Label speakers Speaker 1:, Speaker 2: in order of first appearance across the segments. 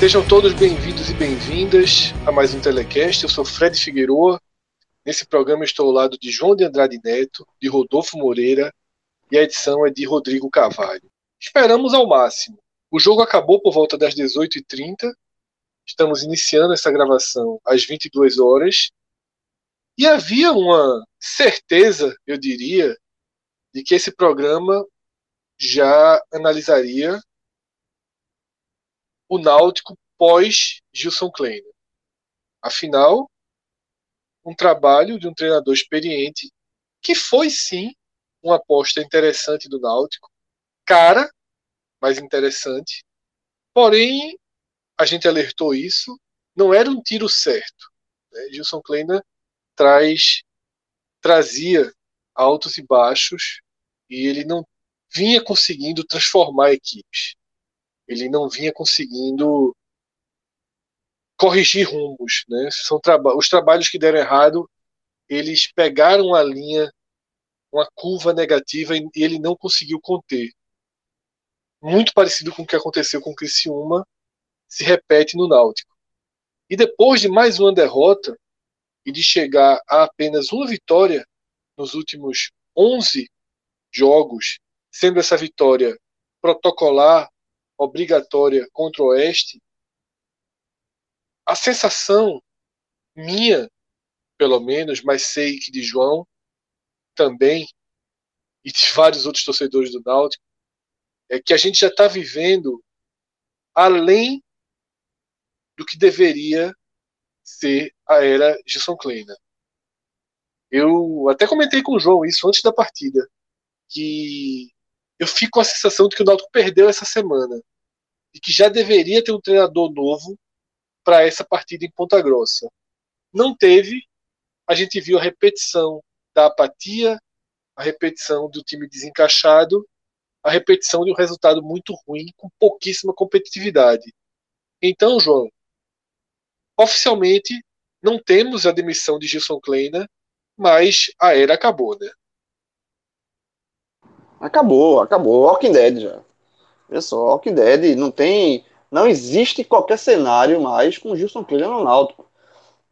Speaker 1: Sejam todos bem-vindos e bem-vindas a mais um Telecast. Eu sou Fred Figueroa. Nesse programa estou ao lado de João de Andrade Neto, de Rodolfo Moreira e a edição é de Rodrigo Carvalho. Esperamos ao máximo. O jogo acabou por volta das 18h30. Estamos iniciando essa gravação às 22 horas. E havia uma certeza, eu diria, de que esse programa já analisaria o Náutico pós Gilson Kleiner. Afinal, um trabalho de um treinador experiente que foi sim uma aposta interessante do Náutico, cara, mas interessante. Porém, a gente alertou isso, não era um tiro certo. Né? Gilson Kleiner traz trazia altos e baixos e ele não vinha conseguindo transformar equipes ele não vinha conseguindo corrigir rumos, né? São traba os trabalhos que deram errado, eles pegaram a linha, uma curva negativa e ele não conseguiu conter. Muito parecido com o que aconteceu com o Criciúma, se repete no Náutico. E depois de mais uma derrota e de chegar a apenas uma vitória nos últimos 11 jogos, sendo essa vitória protocolar obrigatória contra o Oeste, a sensação minha, pelo menos, mas sei que de João também, e de vários outros torcedores do Náutico, é que a gente já está vivendo além do que deveria ser a era Gilson Kleina. Eu até comentei com o João isso antes da partida, que eu fico com a sensação de que o Náutico perdeu essa semana e que já deveria ter um treinador novo para essa partida em Ponta Grossa. Não teve, a gente viu a repetição da apatia, a repetição do time desencaixado, a repetição de um resultado muito ruim, com pouquíssima competitividade. Então, João, oficialmente não temos a demissão de Gilson Kleina, mas a era acabou, né?
Speaker 2: Acabou, acabou. Walking Dead já. Olha só, Walking Dead não tem. Não existe qualquer cenário mais com o Gilson Kleiner no Náutico.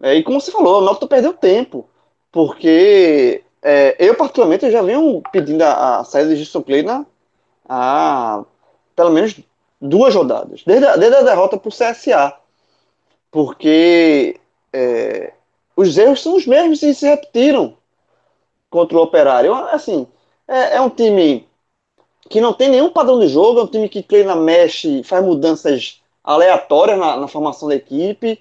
Speaker 2: É, e como você falou, o Náutico perdeu tempo. Porque é, eu, particularmente, já venho pedindo a, a saída de Gilson Kleiner há pelo menos duas rodadas. Desde a, desde a derrota para o CSA. Porque é, os erros são os mesmos e se repetiram contra o Operário. Assim, é, é um time que não tem nenhum padrão de jogo, é um time que treina, mexe, faz mudanças aleatórias na, na formação da equipe,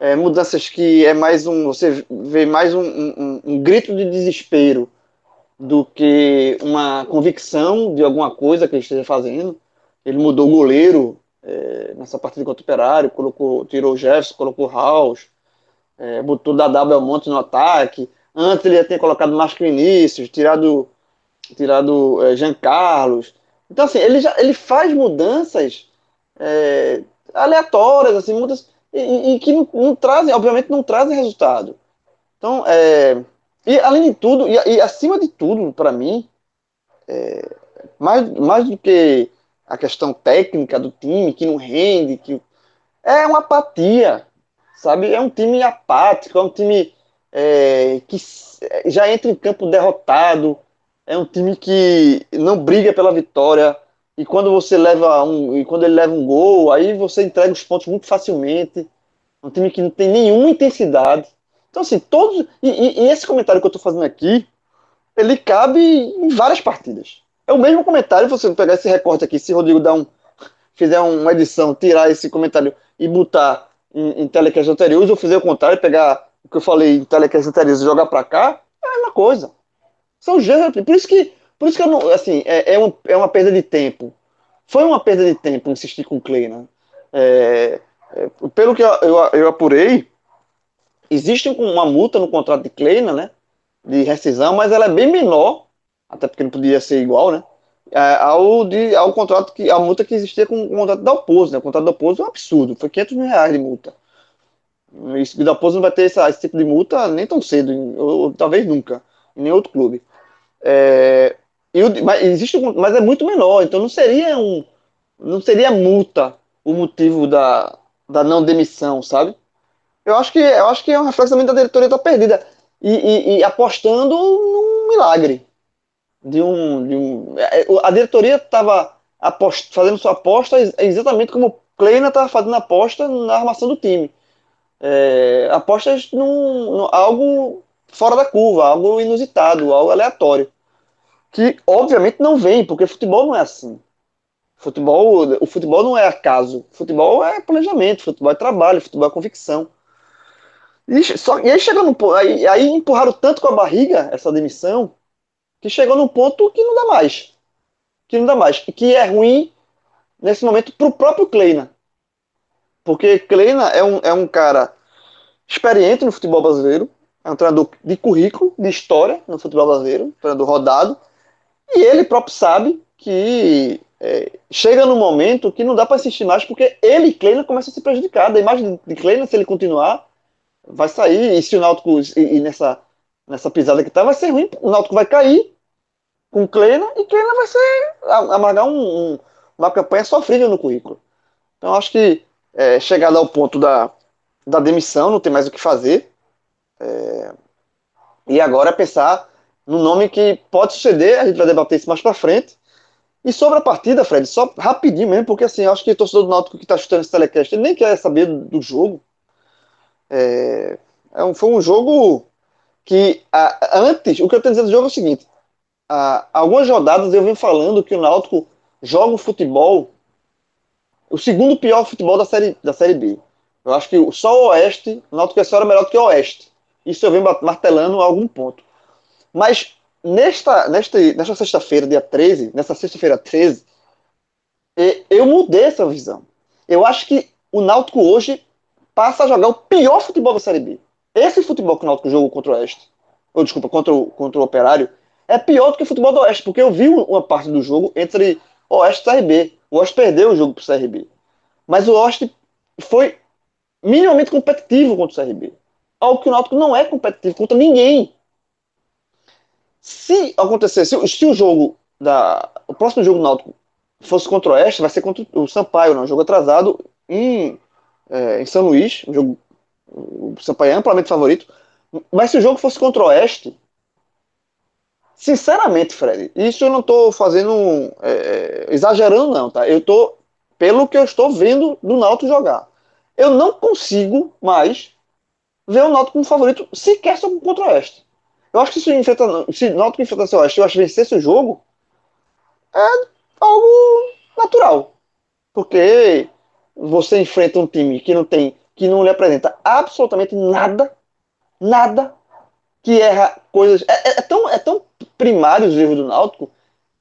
Speaker 2: é, mudanças que é mais um, você vê mais um, um, um, grito de desespero do que uma convicção de alguma coisa que ele esteja fazendo. Ele mudou o goleiro é, nessa partida contra o Operário, colocou, tirou o Jefferson, colocou o House, é, botou o Dadá Belmonte no ataque. Antes ele já tinha colocado Márcio Vinícius, tirado tirado é, Jean Carlos. Então, assim, ele, já, ele faz mudanças é, aleatórias, assim, mudanças, e, e que não, não, trazem, obviamente, não trazem resultado. Então, é, e além de tudo, e, e acima de tudo, para mim, é, mais, mais do que a questão técnica do time, que não rende, que é uma apatia, sabe? É um time apático, é um time é, que já entra em campo derrotado, é um time que não briga pela vitória e quando você leva um e quando ele leva um gol, aí você entrega os pontos muito facilmente. É um time que não tem nenhuma intensidade. Então assim, todos e, e, e esse comentário que eu estou fazendo aqui, ele cabe em várias partidas. É o mesmo comentário, você pegar esse recorte aqui, se Rodrigo dá um, fizer uma edição, tirar esse comentário e botar em, em telecast anteriores, ou fazer o contrário, pegar o que eu falei em telecast anteriores e jogar para cá, é a mesma coisa. São gêneros. Por isso que, por isso que eu não, assim, é, é, um, é uma perda de tempo. Foi uma perda de tempo insistir com o Clay, né? É, é, pelo que eu, eu, eu, apurei, existe uma multa no contrato de Kleina, né? De rescisão, mas ela é bem menor, até porque não podia ser igual, né? É, ao, de, ao contrato que a multa que existia com o contrato da Oposo, né? O contrato da Oposo é um absurdo, foi 500 mil reais de multa. E da Oposo não vai ter essa, esse tipo de multa nem tão cedo, ou, ou talvez nunca, em nenhum outro clube. É, e mas, existe, mas é muito menor, então não seria um, não seria multa o motivo da, da não demissão, sabe? Eu acho que eu acho que é um reflexo também da diretoria tá perdida e, e, e, apostando num milagre de um, de um é, a diretoria estava fazendo sua aposta exatamente como o Kleina estava fazendo aposta na armação do time. É, apostas num, num, algo fora da curva, algo inusitado, algo aleatório. Que obviamente não vem, porque futebol não é assim. Futebol, o futebol não é acaso. Futebol é planejamento, futebol é trabalho, futebol é convicção. E, só, e aí chegou no aí, aí empurraram tanto com a barriga essa demissão que chegou num ponto que não dá mais. Que não dá mais. E que é ruim nesse momento para o próprio Kleina. Porque Kleina é um, é um cara experiente no futebol brasileiro, é um treinador de currículo, de história no futebol brasileiro, um treinador rodado, e ele próprio sabe que é, chega num momento que não dá para assistir mais, porque ele, Kleina, começa a se prejudicar. A imagem de Kleina, se ele continuar, vai sair. E se o Náutico, e, e nessa, nessa pisada que tá, vai ser ruim. O Náutico vai cair com Kleina e Kleina vai ser amargar um, um, uma campanha sofrível no currículo. Então acho que é, chegado ao ponto da, da demissão, não tem mais o que fazer. É, e agora pensar no nome que pode suceder, a gente vai debater isso mais para frente, e sobre a partida, Fred, só rapidinho mesmo, porque assim, acho que o torcedor do Náutico que está chutando esse telecast, ele nem quer saber do, jogo. É, é um, foi um jogo que a, antes, o que eu tenho dizer do jogo é o seguinte: a, algumas rodadas eu venho falando que o Náutico joga o futebol, o segundo pior futebol da série, da série B. Eu acho que só o Oeste, o Náutico é só melhor do que o Oeste. Isso eu venho martelando a algum ponto. Mas nesta, nesta, nesta sexta-feira, dia 13, nessa sexta-feira 13, eu mudei essa visão. Eu acho que o Náutico hoje passa a jogar o pior futebol da Série B. Esse futebol que o Náutico jogou contra o Oeste, ou desculpa, contra o, contra o Operário, é pior do que o futebol do Oeste, porque eu vi uma parte do jogo entre Oeste e CRB. O Oeste perdeu o jogo pro CRB. Mas o Oeste foi minimamente competitivo contra o CRB. Algo que o Náutico não é competitivo contra ninguém. Se acontecer, se, se, o jogo da. O próximo jogo do Náutico fosse contra o Oeste, vai ser contra o Sampaio, não, um jogo atrasado em, é, em São Luís, um jogo. O Sampaio é amplamente favorito. Mas se o jogo fosse contra o Oeste, sinceramente, Fred, isso eu não estou fazendo. É, exagerando, não, tá? Eu estou. Pelo que eu estou vendo do Náutico jogar. Eu não consigo mais ver o Náutico como favorito sequer contra o Oeste. Eu acho que se, enfrenta, se Náutico enfrentasse o Oeste e o Oeste vencesse o jogo, é algo natural. Porque você enfrenta um time que não tem, que não lhe apresenta absolutamente nada, nada, que erra coisas. É, é, é tão, é tão primário os erros do Náutico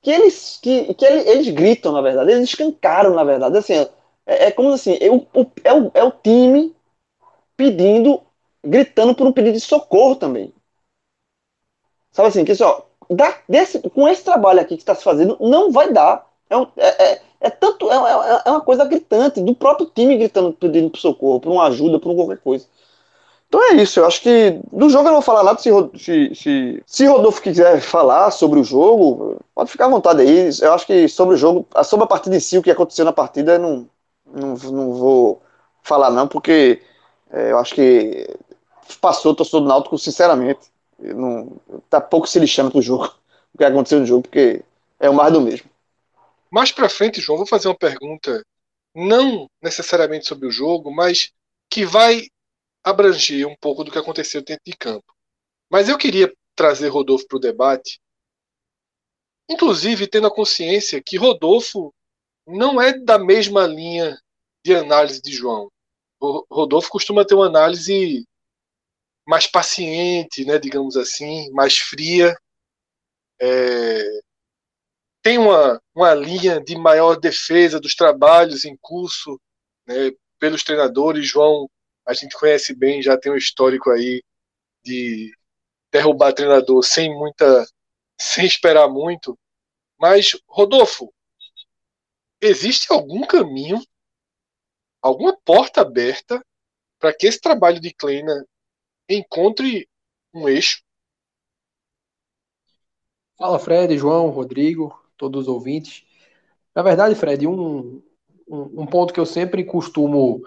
Speaker 2: que eles, que, que eles, eles gritam, na verdade, eles escancaram, na verdade. Assim, é, é como assim, é o, é, o, é o time pedindo, gritando por um pedido de socorro também. Sabe assim, que só, dá, desse, com esse trabalho aqui que está se fazendo, não vai dar. É, um, é, é, é tanto, é, é, é, uma coisa gritante, do próprio time gritando, pedindo por socorro, por uma ajuda, por qualquer coisa. Então é isso, eu acho que do jogo eu não vou falar nada. Se, se, se, se Rodolfo quiser falar sobre o jogo, pode ficar à vontade aí. Eu acho que sobre o jogo, sobre a partida em si, o que aconteceu na partida, eu não, não, não vou falar não, porque é, eu acho que passou o torcedor do Náutico, sinceramente não, tá pouco se lixando pro jogo, o que aconteceu no jogo, porque é o mais do mesmo.
Speaker 1: Mais para frente, João, vou fazer uma pergunta, não necessariamente sobre o jogo, mas que vai abranger um pouco do que aconteceu dentro de campo. Mas eu queria trazer Rodolfo para o debate inclusive tendo a consciência que Rodolfo não é da mesma linha de análise de João. O Rodolfo costuma ter uma análise mais paciente, né, digamos assim, mais fria. É, tem uma, uma linha de maior defesa dos trabalhos em curso né, pelos treinadores. João, a gente conhece bem, já tem um histórico aí de derrubar treinador sem muita, sem esperar muito. Mas, Rodolfo, existe algum caminho, alguma porta aberta para que esse trabalho de Kleina encontre um eixo?
Speaker 3: Fala, Fred, João, Rodrigo, todos os ouvintes. Na verdade, Fred, um, um, um ponto que eu sempre costumo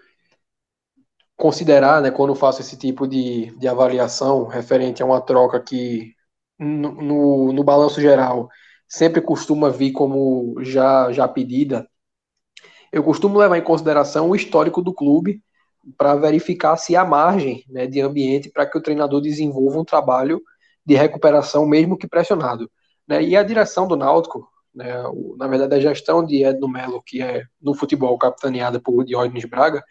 Speaker 3: considerar, né, quando faço esse tipo de, de avaliação referente a uma troca que, no, no, no balanço geral, sempre costuma vir como já, já pedida, eu costumo levar em consideração o histórico do clube para verificar se há margem né, de ambiente para que o treinador desenvolva um trabalho de recuperação, mesmo que pressionado. Né? E a direção do Náutico, né, o, na verdade a gestão de Edno Melo, que é no futebol capitaneada por Diógenes Braga,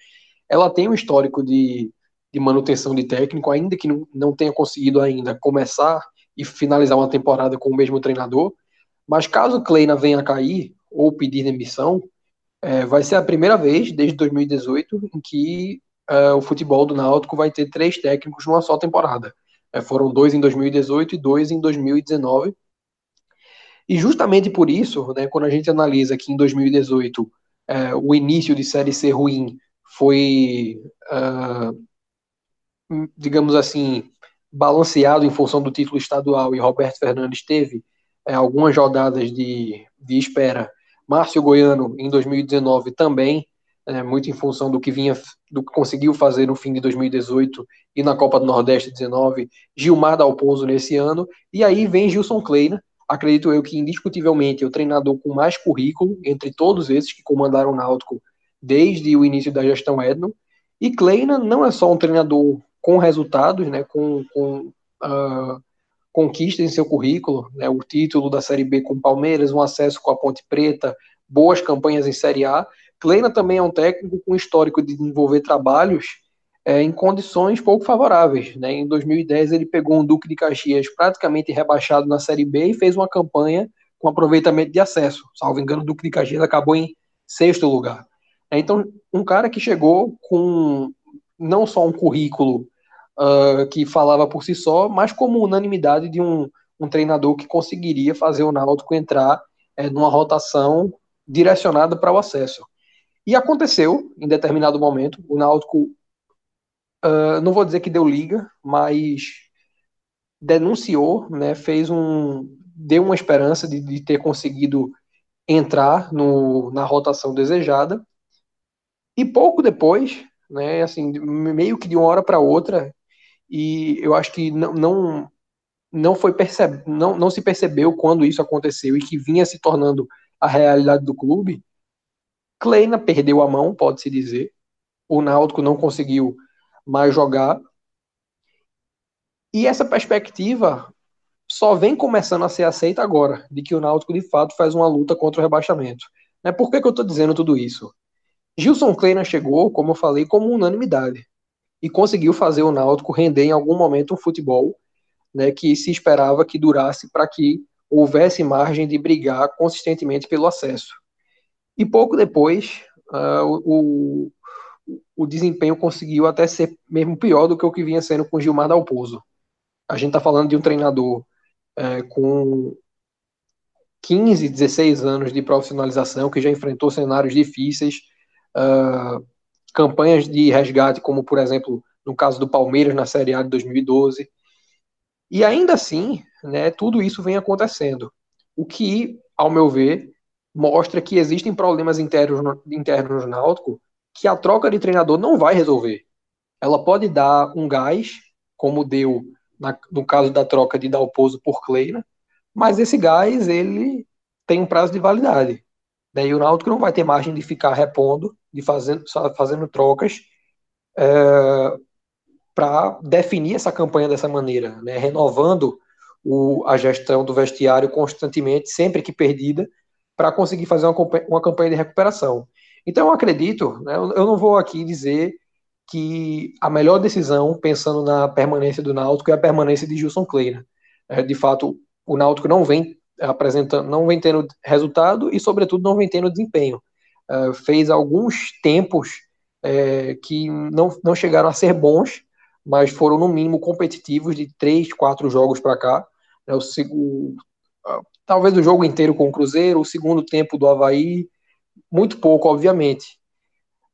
Speaker 3: ela tem um histórico de, de manutenção de técnico, ainda que não, não tenha conseguido ainda começar e finalizar uma temporada com o mesmo treinador, mas caso Kleina venha a cair ou pedir demissão, é, vai ser a primeira vez desde 2018 em que é, o futebol do Náutico vai ter três técnicos numa só temporada. É, foram dois em 2018 e dois em 2019. E justamente por isso, né, quando a gente analisa que em 2018 é, o início de Série C ruim foi, uh, digamos assim, balanceado em função do título estadual e Roberto Fernandes teve é, algumas rodadas de, de espera. Márcio Goiano, em 2019, também, é, muito em função do que vinha, do que conseguiu fazer no fim de 2018 e na Copa do Nordeste 19, Gilmar Dalpozo nesse ano, e aí vem Gilson Kleina, acredito eu que indiscutivelmente é o treinador com mais currículo entre todos esses que comandaram o Náutico desde o início da gestão Edno, e Kleina não é só um treinador com resultados, né, com, com uh, conquista em seu currículo, né, o título da Série B com o Palmeiras, um acesso com a Ponte Preta, boas campanhas em Série A. Kleina também é um técnico com histórico de desenvolver trabalhos é, em condições pouco favoráveis. Né? Em 2010 ele pegou um Duque de Caxias praticamente rebaixado na Série B e fez uma campanha com aproveitamento de acesso. Salvo engano, o Duque de Caxias acabou em sexto lugar. Então, um cara que chegou com não só um currículo uh, que falava por si só, mas como unanimidade de um, um treinador que conseguiria fazer o Náutico entrar é, numa rotação direcionada para o acesso. E aconteceu em determinado momento. O Náutico, uh, não vou dizer que deu liga, mas denunciou, né, fez um, deu uma esperança de, de ter conseguido entrar no, na rotação desejada. E pouco depois, né, assim, meio que de uma hora para outra, e eu acho que não, não, não foi percebe, não, não se percebeu quando isso aconteceu e que vinha se tornando a realidade do clube. Kleina perdeu a mão, pode-se dizer. O Náutico não conseguiu mais jogar. E essa perspectiva só vem começando a ser aceita agora, de que o Náutico de fato faz uma luta contra o rebaixamento. Né? Por que, que eu estou dizendo tudo isso? Gilson Kleina chegou, como eu falei, como unanimidade e conseguiu fazer o Náutico render em algum momento um futebol né, que se esperava que durasse para que houvesse margem de brigar consistentemente pelo acesso. E pouco depois, uh, o, o desempenho conseguiu até ser mesmo pior do que o que vinha sendo com Gilmar Dalpozo. A gente está falando de um treinador é, com 15, 16 anos de profissionalização, que já enfrentou cenários difíceis, uh, campanhas de resgate, como por exemplo no caso do Palmeiras na Série A de 2012. E ainda assim, né, tudo isso vem acontecendo. O que, ao meu ver, mostra que existem problemas internos, internos no Náutico que a troca de treinador não vai resolver. Ela pode dar um gás, como deu na, no caso da troca de Dalpozo por Kleina, mas esse gás ele tem um prazo de validade. Daí o Náutico não vai ter margem de ficar repondo, de fazendo, fazendo trocas é, para definir essa campanha dessa maneira, né? renovando o, a gestão do vestiário constantemente, sempre que perdida, para conseguir fazer uma, uma campanha de recuperação. Então, eu acredito, né, eu não vou aqui dizer que a melhor decisão, pensando na permanência do Náutico, é a permanência de Gilson Kleina. É, de fato, o Náutico não vem apresentando, não vem tendo resultado e, sobretudo, não vem tendo desempenho. É, fez alguns tempos é, que não, não chegaram a ser bons, mas foram, no mínimo, competitivos de três, quatro jogos para cá. É, o, talvez o jogo inteiro com o Cruzeiro, o segundo tempo do Havaí, muito pouco, obviamente.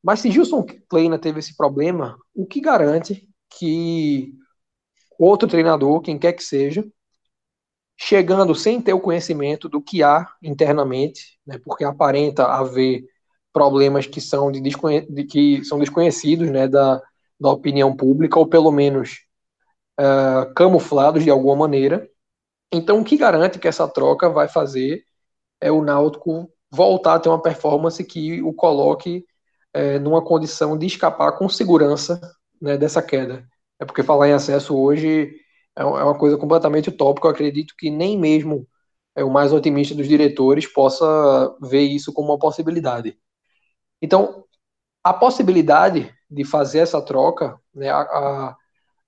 Speaker 3: Mas se Gilson Kleina teve esse problema, o que garante que outro treinador, quem quer que seja, chegando sem ter o conhecimento do que há internamente, né, porque aparenta haver problemas que são, de, de que são desconhecidos né, da, da opinião pública, ou pelo menos uh, camuflados de alguma maneira. Então, o que garante que essa troca vai fazer é o Náutico voltar a ter uma performance que o coloque é, numa condição de escapar com segurança né, dessa queda. É porque falar em acesso hoje é, é uma coisa completamente utópica. Eu acredito que nem mesmo é, o mais otimista dos diretores possa ver isso como uma possibilidade. Então, a possibilidade de fazer essa troca, né, a, a,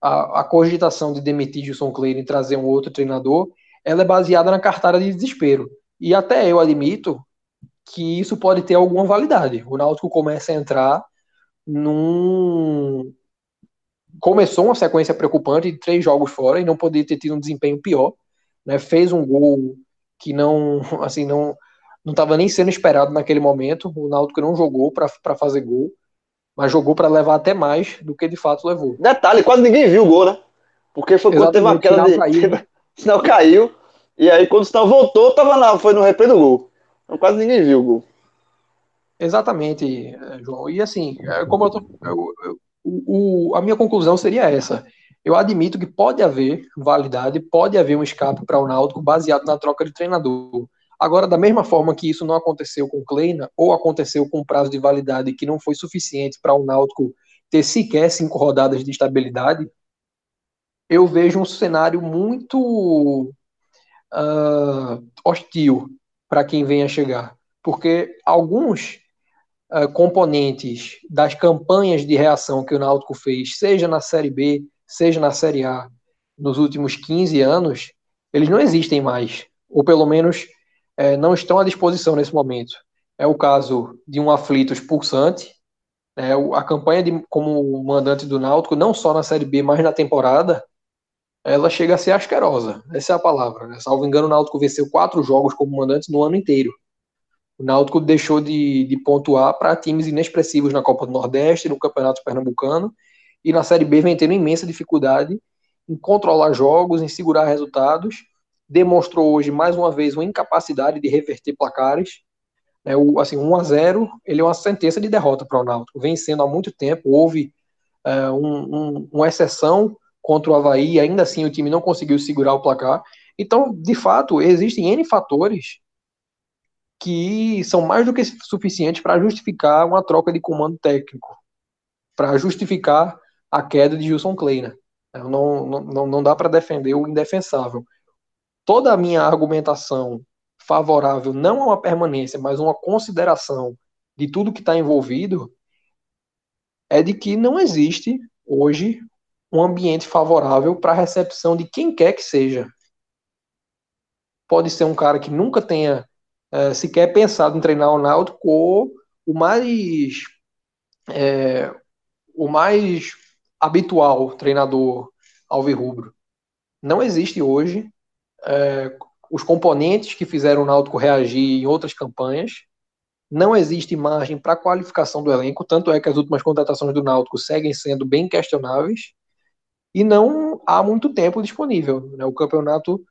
Speaker 3: a cogitação de demitir Gilson Klein e trazer um outro treinador, ela é baseada na cartada de desespero. E até eu admito que isso pode ter alguma validade. O Náutico começa a entrar num. Começou uma sequência preocupante de três jogos fora e não poderia ter tido um desempenho pior. Né? Fez um gol que não, assim, não não estava nem sendo esperado naquele momento. O Náutico não jogou para fazer gol, mas jogou para levar até mais do que de fato levou.
Speaker 2: Detalhe, quase ninguém viu o gol, né? Porque foi quando teve uma queda de. Caiu, né? sinal caiu. E aí, quando o sinal voltou, tava lá, foi no replay do gol. Então, quase ninguém viu o gol.
Speaker 3: Exatamente, é, João. E assim, é, como eu tô, eu, eu, o, a minha conclusão seria essa. Eu admito que pode haver validade, pode haver um escape para o Náutico baseado na troca de treinador. Agora, da mesma forma que isso não aconteceu com Kleina, ou aconteceu com um prazo de validade que não foi suficiente para o Náutico ter sequer cinco rodadas de estabilidade, eu vejo um cenário muito uh, hostil para quem venha chegar, porque alguns uh, componentes das campanhas de reação que o Náutico fez, seja na Série B, seja na Série A, nos últimos 15 anos, eles não existem mais, ou pelo menos uh, não estão à disposição nesse momento. É o caso de um aflito expulsante, né, a campanha de, como mandante do Náutico, não só na Série B, mas na temporada, ela chega a ser asquerosa. Essa é a palavra. Né? Salvo engano, o Náutico venceu quatro jogos como mandante no ano inteiro. O Náutico deixou de, de pontuar para times inexpressivos na Copa do Nordeste, no Campeonato Pernambucano, e na Série B vem tendo imensa dificuldade em controlar jogos, em segurar resultados. Demonstrou hoje, mais uma vez, uma incapacidade de reverter placares. É, o, assim, 1 a 0 ele é uma sentença de derrota para o Náutico. Vencendo há muito tempo, houve é, um, um, uma exceção contra o Havaí, ainda assim o time não conseguiu segurar o placar. Então, de fato, existem N fatores que são mais do que suficientes para justificar uma troca de comando técnico, para justificar a queda de Gilson Kleina. Não, não, não dá para defender o indefensável. Toda a minha argumentação favorável não a uma permanência, mas uma consideração de tudo que está envolvido é de que não existe hoje um ambiente favorável para a recepção de quem quer que seja. Pode ser um cara que nunca tenha é, sequer pensado em treinar o Náutico ou o mais é, o mais habitual treinador alvirrubro. Não existe hoje é, os componentes que fizeram o Náutico reagir em outras campanhas. Não existe margem para qualificação do elenco, tanto é que as últimas contratações do Náutico seguem sendo bem questionáveis e não há muito tempo disponível. Né? O campeonato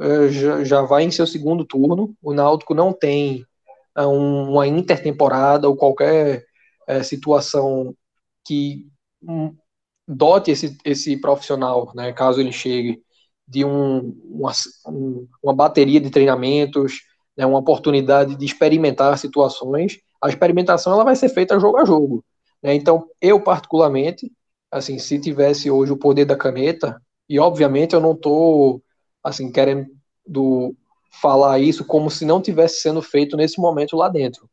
Speaker 3: uh, já, já, vai em seu segundo turno, o Náutico não tem uh, um, uma intertemporada ou qualquer uh, situação que um, dote esse, esse profissional, né, caso ele chegue, de um, uma, um, uma bateria de treinamentos, né, uma oportunidade de experimentar situações. A experimentação ela vai ser feita jogo a jogo. Né? Então, eu particularmente assim, se tivesse hoje o poder da caneta, e obviamente eu não estou assim, querendo do, falar isso como se não tivesse sendo feito nesse momento lá dentro.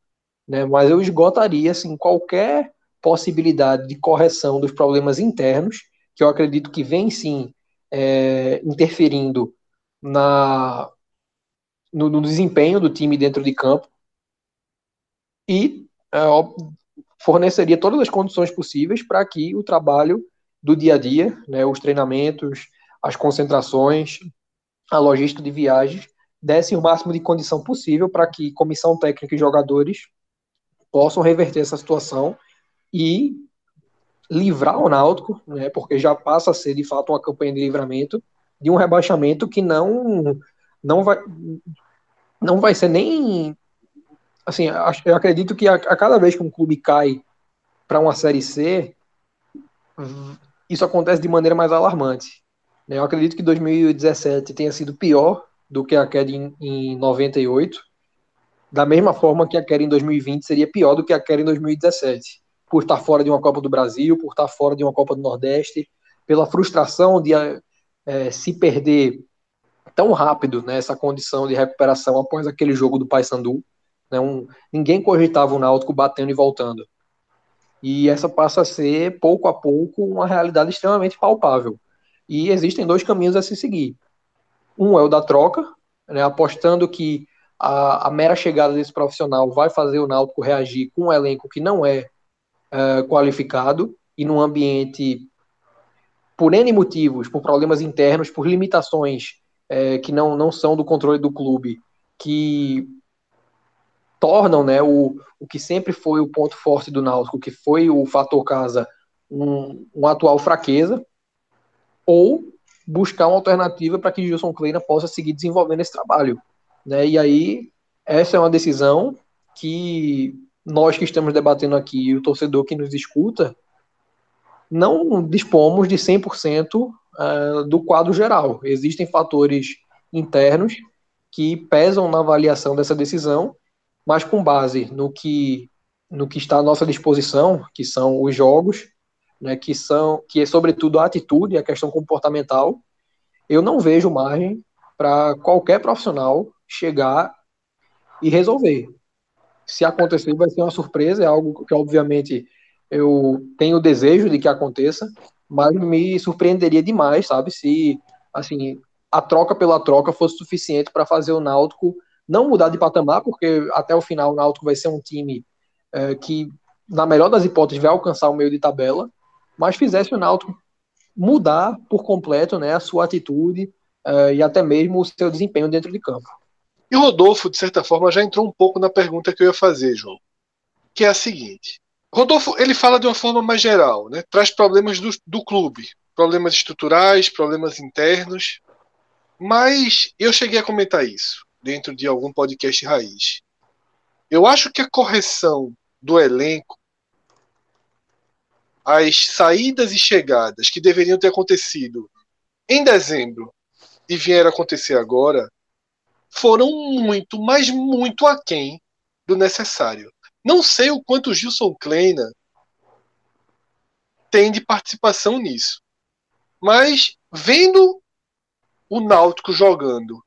Speaker 3: Né? Mas eu esgotaria assim, qualquer possibilidade de correção dos problemas internos, que eu acredito que vem sim é, interferindo na, no, no, desempenho do time dentro de campo. E é, forneceria todas as condições possíveis para que o trabalho do dia a dia, né, os treinamentos, as concentrações, a logística de viagens, dessem o máximo de condição possível para que comissão técnica e jogadores possam reverter essa situação e livrar o Náutico, né, porque já passa a ser de fato uma campanha de livramento de um rebaixamento que não não vai não vai ser nem assim, eu acredito que a, a cada vez que um clube cai para uma série C, isso acontece de maneira mais alarmante. Né? Eu acredito que 2017 tenha sido pior do que a queda em, em 98, da mesma forma que a queda em 2020 seria pior do que a queda em 2017, por estar fora de uma Copa do Brasil, por estar fora de uma Copa do Nordeste, pela frustração de é, se perder tão rápido nessa né, condição de recuperação após aquele jogo do Paysandu. Né, um, ninguém cogitava o Náutico batendo e voltando. E essa passa a ser, pouco a pouco, uma realidade extremamente palpável. E existem dois caminhos a se seguir. Um é o da troca, né, apostando que a, a, mera chegada desse profissional vai fazer o Náutico reagir com um elenco que não é, é qualificado e num ambiente, por N motivos, por problemas internos, por limitações é, que não, não são do controle do clube, que tornam né, o, o que sempre foi o ponto forte do Náutico, que foi o fator casa, um, atual fraqueza, ou buscar uma alternativa para que Gilson Kleina possa seguir desenvolvendo esse trabalho. Né? E aí, essa é uma decisão que nós que estamos debatendo aqui e o torcedor que nos escuta, não dispomos de 100% uh, do quadro geral. Existem fatores internos que pesam na avaliação dessa decisão, mas com base no que, no que está à nossa disposição, que são os jogos, né, que são que é sobretudo a atitude, a questão comportamental, eu não vejo margem para qualquer profissional chegar e resolver. Se acontecer, vai ser uma surpresa, é algo que obviamente eu tenho o desejo de que aconteça, mas me surpreenderia demais, sabe, se assim a troca pela troca fosse suficiente para fazer o Náutico não mudar de patamar, porque até o final o Náutico vai ser um time é, que, na melhor das hipóteses, vai alcançar o meio de tabela, mas fizesse o Náutico mudar por completo né, a sua atitude uh, e até mesmo o seu desempenho dentro de campo.
Speaker 1: E Rodolfo, de certa forma, já entrou um pouco na pergunta que eu ia fazer, João, que é a seguinte. Rodolfo, ele fala de uma forma mais geral, né? traz problemas do, do clube, problemas estruturais, problemas internos, mas eu cheguei a comentar isso dentro de algum podcast raiz. Eu acho que a correção do elenco as saídas e chegadas que deveriam ter acontecido em dezembro e vieram acontecer agora foram muito, mas muito aquém do necessário. Não sei o quanto Gilson Kleina tem de participação nisso. Mas vendo o Náutico jogando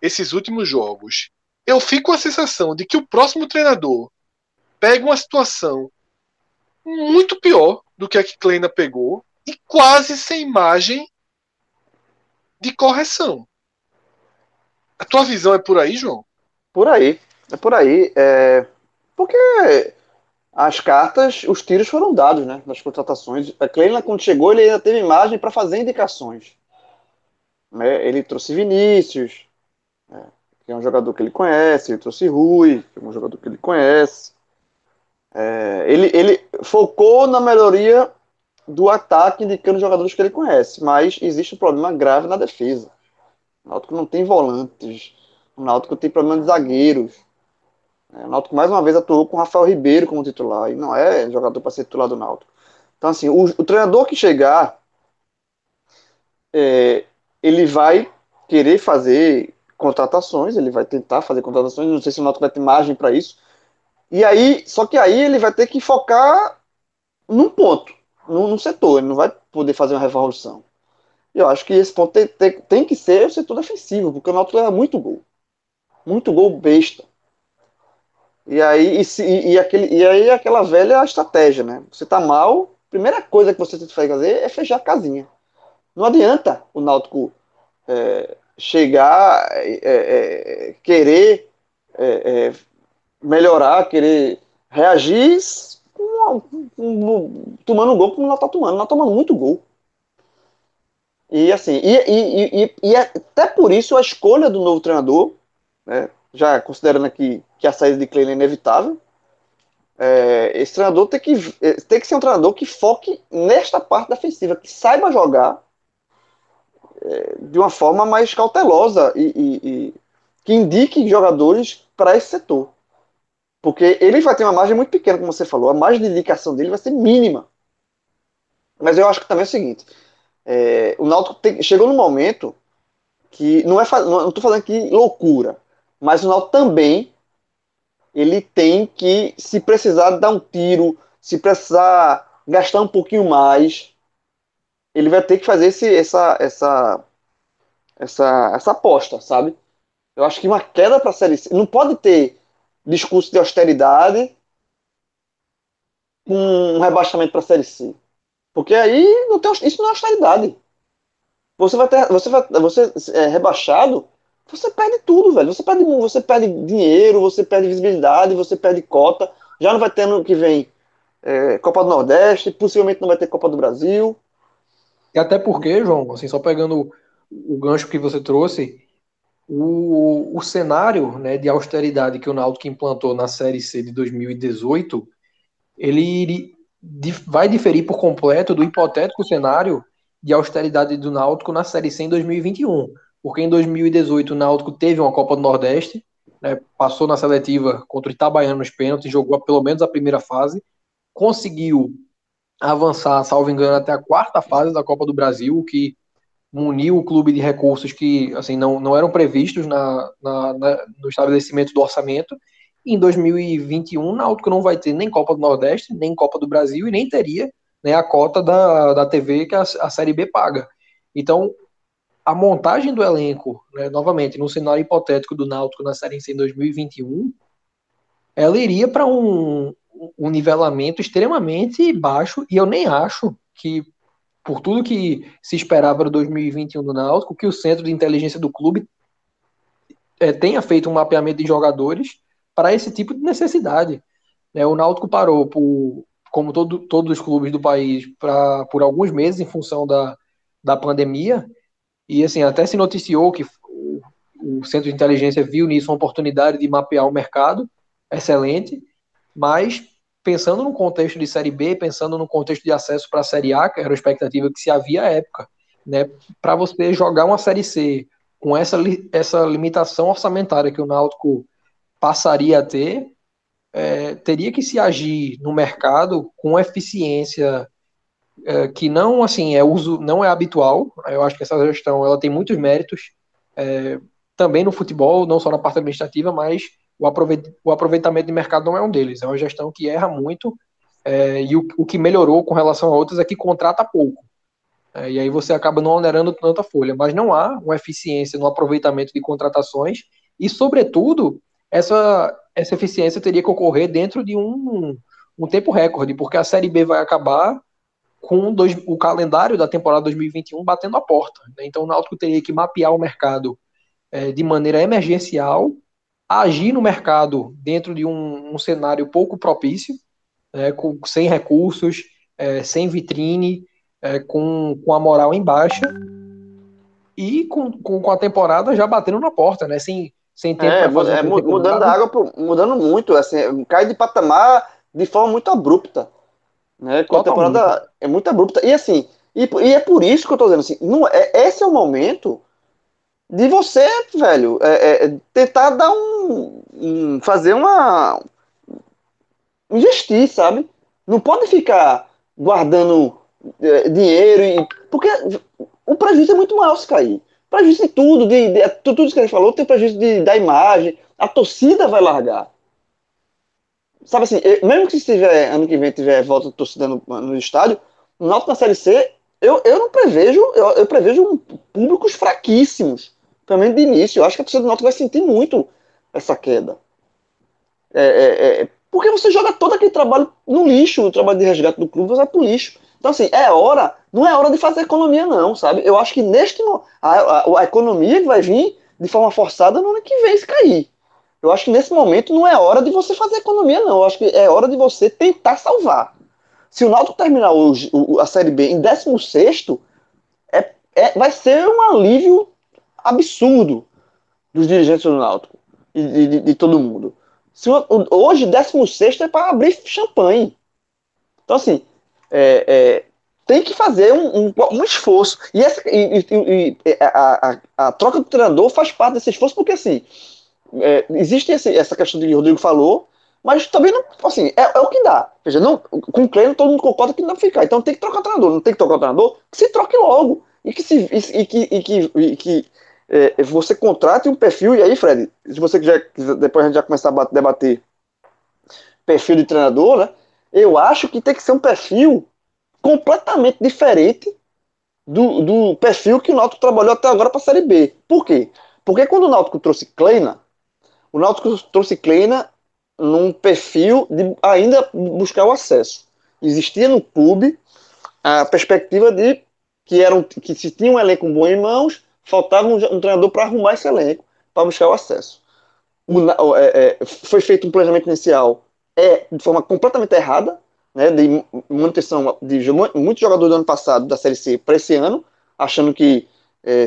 Speaker 1: esses últimos jogos, eu fico com a sensação de que o próximo treinador pega uma situação muito pior do que a que Kleina pegou e quase sem margem de correção. A tua visão é por aí, João?
Speaker 2: Por aí. É por aí. É... Porque as cartas, os tiros foram dados, né? Das contratações. A Kleina, quando chegou, ele ainda teve margem para fazer indicações. Né? Ele trouxe Vinícius, né? que é um jogador que ele conhece, ele trouxe Rui, que é um jogador que ele conhece. É, ele, ele focou na melhoria do ataque, indicando jogadores que ele conhece, mas existe um problema grave na defesa. O Náutico não tem volantes, o Náutico tem problema de zagueiros. É, o Náutico mais uma vez atuou com o Rafael Ribeiro como titular, e não é jogador para ser titular do Náutico. Então, assim, o, o treinador que chegar, é, ele vai querer fazer contratações, ele vai tentar fazer contratações, não sei se o Náutico vai ter margem para isso, e aí, só que aí ele vai ter que focar num ponto, num, num setor, ele não vai poder fazer uma revolução. Eu acho que esse ponto tem, tem, tem que ser o setor defensivo, porque o Náutico leva muito gol. Muito gol besta. E aí, e, se, e, aquele, e aí aquela velha estratégia, né? Você tá mal, primeira coisa que você tem que fazer é fechar a casinha. Não adianta o Náutico é, chegar, é, é, querer é, é, melhorar, querer reagir com, com, tomando gol como ela tá tomando. Ela tá tomando muito gol. E assim, e, e, e, e, até por isso a escolha do novo treinador, né, já considerando aqui que a saída de Kleiner é inevitável, é, esse treinador tem que, tem que ser um treinador que foque nesta parte defensiva, que saiba jogar é, de uma forma mais cautelosa e, e que indique jogadores para esse setor. Porque ele vai ter uma margem muito pequena, como você falou, a margem de indicação dele vai ser mínima. Mas eu acho que também é o seguinte: é, o Náutico tem, chegou no momento que não é não estou falando que loucura, mas o Náutico também ele tem que se precisar dar um tiro, se precisar gastar um pouquinho mais, ele vai ter que fazer esse, essa essa essa essa aposta, sabe? Eu acho que uma queda para a série C não pode ter discurso de austeridade com um rebaixamento para a série C. Porque aí não tem, isso não é austeridade. Você vai ter, você vai, você é rebaixado, você perde tudo, velho. Você perde, você perde dinheiro, você perde visibilidade, você perde cota. Já não vai ter ano que vem é, Copa do Nordeste, possivelmente não vai ter Copa do Brasil.
Speaker 3: E até porque, João, assim, só pegando o gancho que você trouxe, o, o cenário né, de austeridade que o Náutico implantou na Série C de 2018, ele vai diferir por completo do hipotético cenário de austeridade do Náutico na Série C em 2021. Porque em 2018 o Náutico teve uma Copa do Nordeste, né, passou na seletiva contra o Itabaiano nos pênaltis, jogou pelo menos a primeira fase, conseguiu avançar, salvo engano, até a quarta fase da Copa do Brasil, que muniu o clube de recursos que assim não, não eram previstos na, na, na, no estabelecimento do orçamento. Em 2021, o Náutico não vai ter nem Copa do Nordeste, nem Copa do Brasil e nem teria né, a cota da, da TV que a, a Série B paga. Então, a montagem do elenco, né, novamente, no cenário hipotético do Náutico na Série C em 2021, ela iria para um, um nivelamento extremamente baixo, e eu nem acho que por tudo que se esperava para 2021 do Náutico, que o centro de inteligência do clube é, tenha feito um mapeamento de jogadores para esse tipo de necessidade. É, o Náutico parou, por, como todo, todos os clubes do país, pra, por alguns meses em função da, da pandemia, e assim, até se noticiou que o, o centro de inteligência viu nisso uma oportunidade de mapear o mercado, excelente, mas pensando no contexto de Série B, pensando no contexto de acesso para a Série A, que era a expectativa que se havia à época, né, para você jogar uma Série C com essa, essa limitação orçamentária que o Náutico passaria a ter, é, teria que se agir no mercado com eficiência é, que não assim é uso não é habitual. Eu acho que essa gestão ela tem muitos méritos é, também no futebol, não só na parte administrativa, mas o aproveitamento de mercado não é um deles. É uma gestão que erra muito é, e o, o, que melhorou com relação a outras é que contrata pouco. É, e aí você acaba não onerando tanta folha. Mas não há uma eficiência no aproveitamento de contratações e, sobretudo, essa, essa eficiência teria que ocorrer dentro de um, um tempo recorde, porque a Série B vai acabar com dois, o calendário da temporada 2021 batendo a porta. Né? Então o Náutico teria que mapear o mercado é, de maneira emergencial agir no mercado dentro de um, um cenário pouco propício, né, com, sem recursos, é, sem vitrine, é, com, com a moral em baixa e com, com, com, a temporada já batendo na porta, né, sem, sem tempo
Speaker 2: é, fazer é, mudando da água, pro, mudando muito, assim, cai de patamar de forma muito abrupta, né, com a temporada é muito abrupta, e assim, e, e, é por isso que eu tô dizendo assim, não, é, esse é o momento de você, velho, é, é, tentar dar um, um, fazer uma investir, sabe? Não pode ficar guardando é, dinheiro e porque o prejuízo é muito maior se cair. Prejuízo de tudo, de, de, tudo isso que a gente falou, tem prejuízo de, da imagem, a torcida vai largar. Sabe assim, mesmo que se tiver, ano que vem tiver volta de torcida no, no estádio, o na Série C eu, eu não prevejo, eu, eu prevejo públicos fraquíssimos, pelo menos de início. Eu acho que a torcida do Náutico vai sentir muito essa queda. É, é, é, porque você joga todo aquele trabalho no lixo, o trabalho de resgate do clube, vai pro lixo. Então, assim, é hora, não é hora de fazer economia, não, sabe? Eu acho que neste a, a, a economia vai vir de forma forçada no ano que vem se cair. Eu acho que nesse momento não é hora de você fazer economia, não. Eu acho que é hora de você tentar salvar. Se o Náutico terminar hoje a Série B em 16, é, é, vai ser um alívio absurdo dos dirigentes do Náutico e de, de, de todo mundo. Se, hoje, 16 é para abrir champanhe. Então, assim, é, é, tem que fazer um, um, um esforço. E, essa, e, e, e a, a, a, troca do treinador faz parte desse esforço, porque assim, é, existe esse, essa questão que o Rodrigo falou, mas também não, assim, é, é o que dá. Veja, não, com o Kleino todo mundo concorda que não ficar. Então tem que trocar o treinador. Não tem que trocar o treinador, que se troque logo. E que, se, e, e que, e que, e que é, você contrate um perfil, e aí, Fred, se você quiser, depois a gente já começar a debater perfil de treinador, né? Eu acho que tem que ser um perfil completamente diferente do, do perfil que o Náutico trabalhou até agora para a Série B. Por quê? Porque quando o Náutico trouxe Kleina, o Náutico trouxe Kleina num perfil de ainda buscar o acesso. Existia no clube a perspectiva de que, era um, que se tinha um elenco bom em mãos, faltava um, um treinador para arrumar esse elenco, para buscar o acesso. O, é, é, foi feito um planejamento inicial é, de forma completamente errada, né, de manutenção de muitos jogadores do ano passado da Série C para esse ano, achando que é,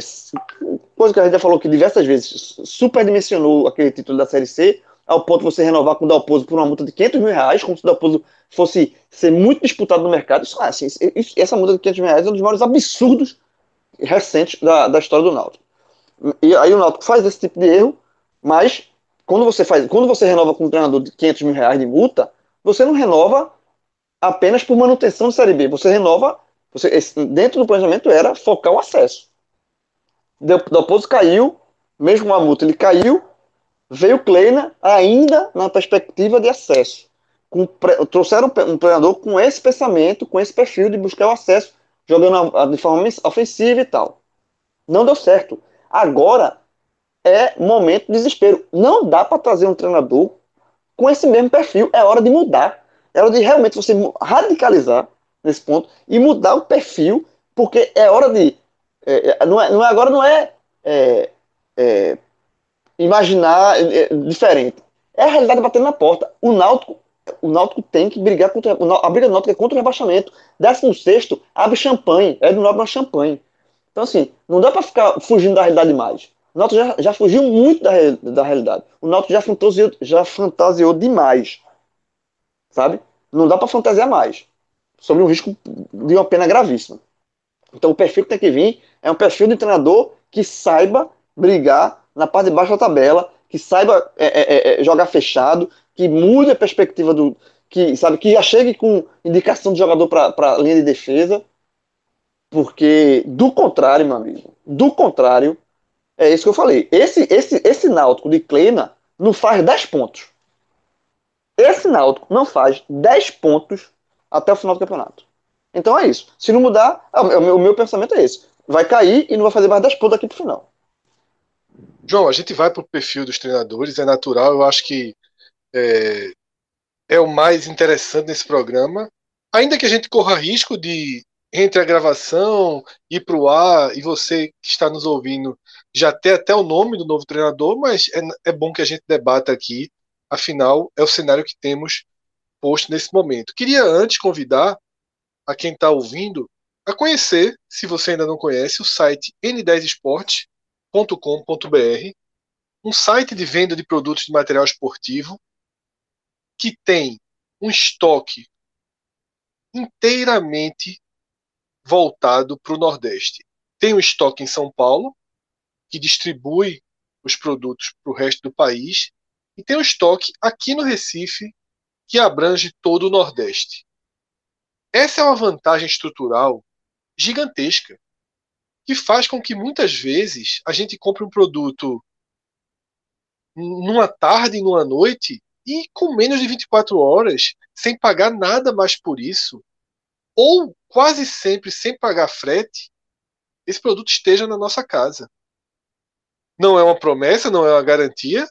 Speaker 2: coisa que a gente já falou que diversas vezes superdimensionou aquele título da Série C ao ponto de você renovar com o Dalpozo por uma multa de 500 mil reais, como se o Dalpozo fosse ser muito disputado no mercado. Isso, assim, isso, essa multa de 500 mil reais é um dos maiores absurdos recentes da, da história do Náutico. E aí o Náutico faz esse tipo de erro, mas quando você faz, quando você renova com um treinador de 500 mil reais de multa, você não renova apenas por manutenção de Série B. Você renova, você, dentro do planejamento era focar o acesso. Depois caiu, mesmo com a multa, ele caiu, veio Kleina ainda na perspectiva de acesso. Com, trouxeram um treinador com esse pensamento, com esse perfil de buscar o acesso, jogando de forma ofensiva e tal. Não deu certo. Agora é momento de desespero. Não dá para trazer um treinador com esse mesmo perfil. É hora de mudar. É hora de realmente você radicalizar nesse ponto e mudar o perfil, porque é hora de. É, é não, é, não é, agora não é, é, é imaginar é, diferente. É a realidade batendo na porta. O Náutico, o Náutico tem que brigar contra. A briga do Náutico é contra o rebaixamento. 16 abre champanhe. É do Nobre uma champanhe. Então, assim, não dá para ficar fugindo da realidade mais. O Náutico já, já fugiu muito da, da realidade. O Náutico já fantasiou, já fantasiou demais sabe? Não dá para fantasiar mais sobre um risco de uma pena gravíssima. Então o perfil que tem que vir é um perfil de treinador que saiba brigar na parte de baixo da tabela, que saiba é, é, é, é jogar fechado, que mude a perspectiva do. que sabe que já chegue com indicação de jogador para a linha de defesa. Porque, do contrário, meu amigo, do contrário, é isso que eu falei. Esse, esse, esse náutico de Kleina não faz 10 pontos. Esse Náutico não faz 10 pontos até o final do campeonato. Então é isso. Se não mudar, é o meu, o meu pensamento é esse. Vai cair e não vai fazer mais 10 pontos aqui pro final.
Speaker 1: João, a gente vai pro perfil dos treinadores, é natural. Eu acho que é, é o mais interessante nesse programa. Ainda que a gente corra risco de, entre a gravação, ir para o ar e você que está nos ouvindo já ter até o nome do novo treinador, mas é, é bom que a gente debata aqui Afinal, é o cenário que temos posto nesse momento. Queria antes convidar a quem está ouvindo a conhecer, se você ainda não conhece, o site n10esporte.com.br, um site de venda de produtos de material esportivo que tem um estoque inteiramente voltado para o Nordeste. Tem um estoque em São Paulo, que distribui os produtos para o resto do país, e tem um estoque aqui no Recife que abrange todo o Nordeste. Essa é uma vantagem estrutural gigantesca que faz com que muitas vezes a gente compre um produto numa tarde numa noite e com menos de 24 horas, sem pagar nada mais por isso, ou quase sempre sem pagar frete, esse produto esteja na nossa casa. Não é uma promessa, não é uma garantia,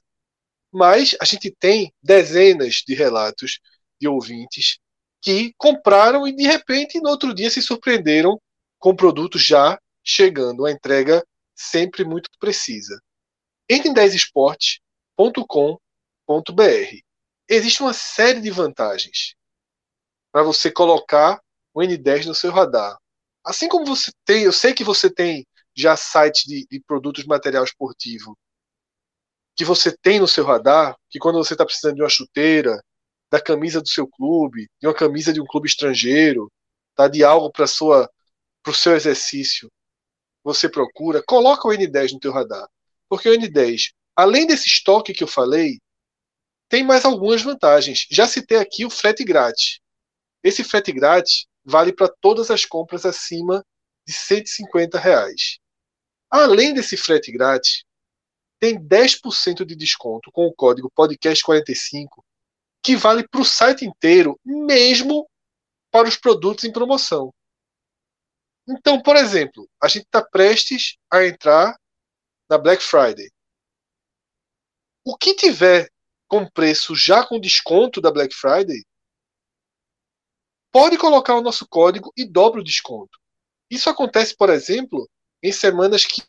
Speaker 1: mas a gente tem dezenas de relatos de ouvintes que compraram e de repente no outro dia se surpreenderam com o produto já chegando, a entrega sempre muito precisa. Entre em 10esportes.com.br. Existe uma série de vantagens para você colocar o N10 no seu radar. Assim como você tem, eu sei que você tem já sites de, de produtos de material esportivo que você tem no seu radar, que quando você está precisando de uma chuteira, da camisa do seu clube, de uma camisa de um clube estrangeiro, tá? de algo para sua para o seu exercício, você procura, coloca o N10 no teu radar. Porque o N10, além desse estoque que eu falei, tem mais algumas vantagens. Já citei aqui o frete grátis. Esse frete grátis vale para todas as compras acima de 150 reais. Além desse frete grátis, tem 10% de desconto com o código podcast45 que vale para o site inteiro, mesmo para os produtos em promoção. Então, por exemplo, a gente está prestes a entrar na Black Friday. O que tiver com preço já com desconto da Black Friday, pode colocar o nosso código e dobra o desconto. Isso acontece, por exemplo, em semanas que,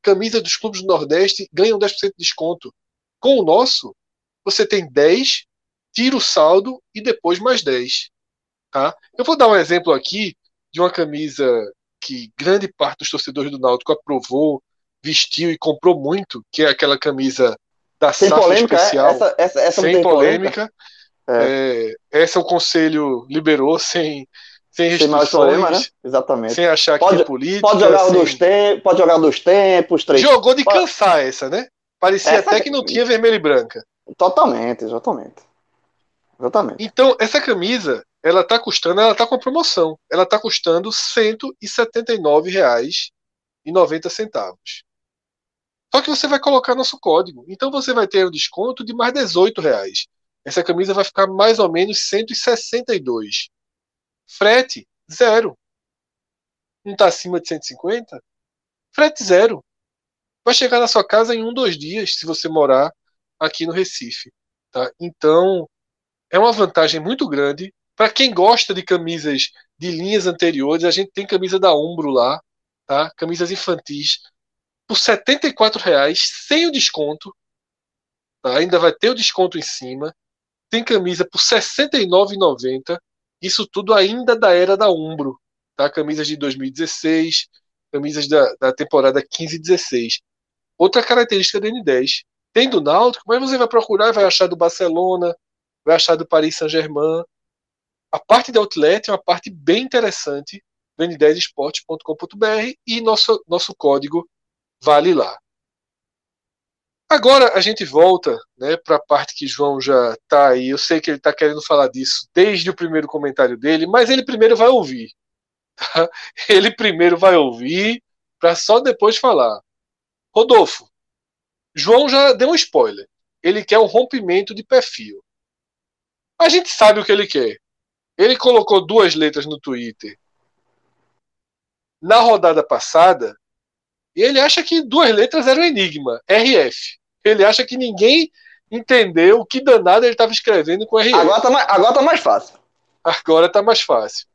Speaker 1: camisas dos clubes do Nordeste ganham 10% de desconto. Com o nosso, você tem 10 tira o saldo e depois mais 10. Tá? Eu vou dar um exemplo aqui de uma camisa que grande parte dos torcedores do Náutico aprovou, vestiu e comprou muito, que é aquela camisa da
Speaker 2: sem
Speaker 1: safra
Speaker 2: polêmica, é?
Speaker 1: especial.
Speaker 2: Essa, essa, essa
Speaker 1: sem polêmica.
Speaker 2: polêmica.
Speaker 1: É. essa o conselho liberou sem, sem
Speaker 2: Sem
Speaker 1: restrições,
Speaker 2: problema, né? Exatamente.
Speaker 1: sem achar
Speaker 2: Pode-
Speaker 1: que é política.
Speaker 2: Pode jogar
Speaker 1: sem-
Speaker 2: dos tempos, pode jogar dos tempos, três.
Speaker 1: Jogou de
Speaker 2: Pode-
Speaker 1: cansar essa, né? Parecia
Speaker 2: Essa
Speaker 1: até
Speaker 2: que-
Speaker 1: não tinha vermelho e branca.
Speaker 2: Totalmente, exatamente. Exatamente.
Speaker 1: Então, essa camisa, ela tá custando, ela tá com promoção. Ela tá custando R$ 179,90. Só que você vai colocar nosso código. Então você vai ter um desconto de mais 18 reais. Essa camisa vai ficar mais ou menos 162. Frete, zero. Não está acima de 150? Frete zero. Vai chegar na sua casa em um, dois dias, se você morar aqui no Recife. Tá? Então, é uma vantagem muito grande. Para quem gosta de camisas de linhas anteriores, a gente tem camisa da Umbro lá, tá? camisas infantis, por 74 reais, sem o desconto. Tá? Ainda vai ter o desconto em cima. Tem camisa por R$ 69,90. Isso tudo ainda da era da Umbro. Tá? Camisas de 2016, camisas da, da temporada 15 e 16. Outra característica do N10. Tem do Náutico, mas você vai procurar e vai achar do Barcelona, vai achar do Paris Saint-Germain. A parte da Outlet é uma parte bem interessante do n10esporte.com.br e nosso, nosso código vale lá. Agora a gente volta né, para a parte que João já está aí. Eu sei que ele está querendo falar disso desde o primeiro comentário dele, mas ele primeiro vai ouvir. tá? Ele primeiro vai ouvir para só depois falar. Rodolfo, João já deu um spoiler. Ele quer um rompimento de perfil. A gente sabe o que ele quer. Ele colocou duas letras no Twitter na rodada passada e ele acha que duas letras eram enigma, RF. Ele acha que ninguém entendeu o que danado ele estava escrevendo com RF.
Speaker 2: Agora tá, mais, agora tá mais fácil.
Speaker 1: Agora tá mais fácil.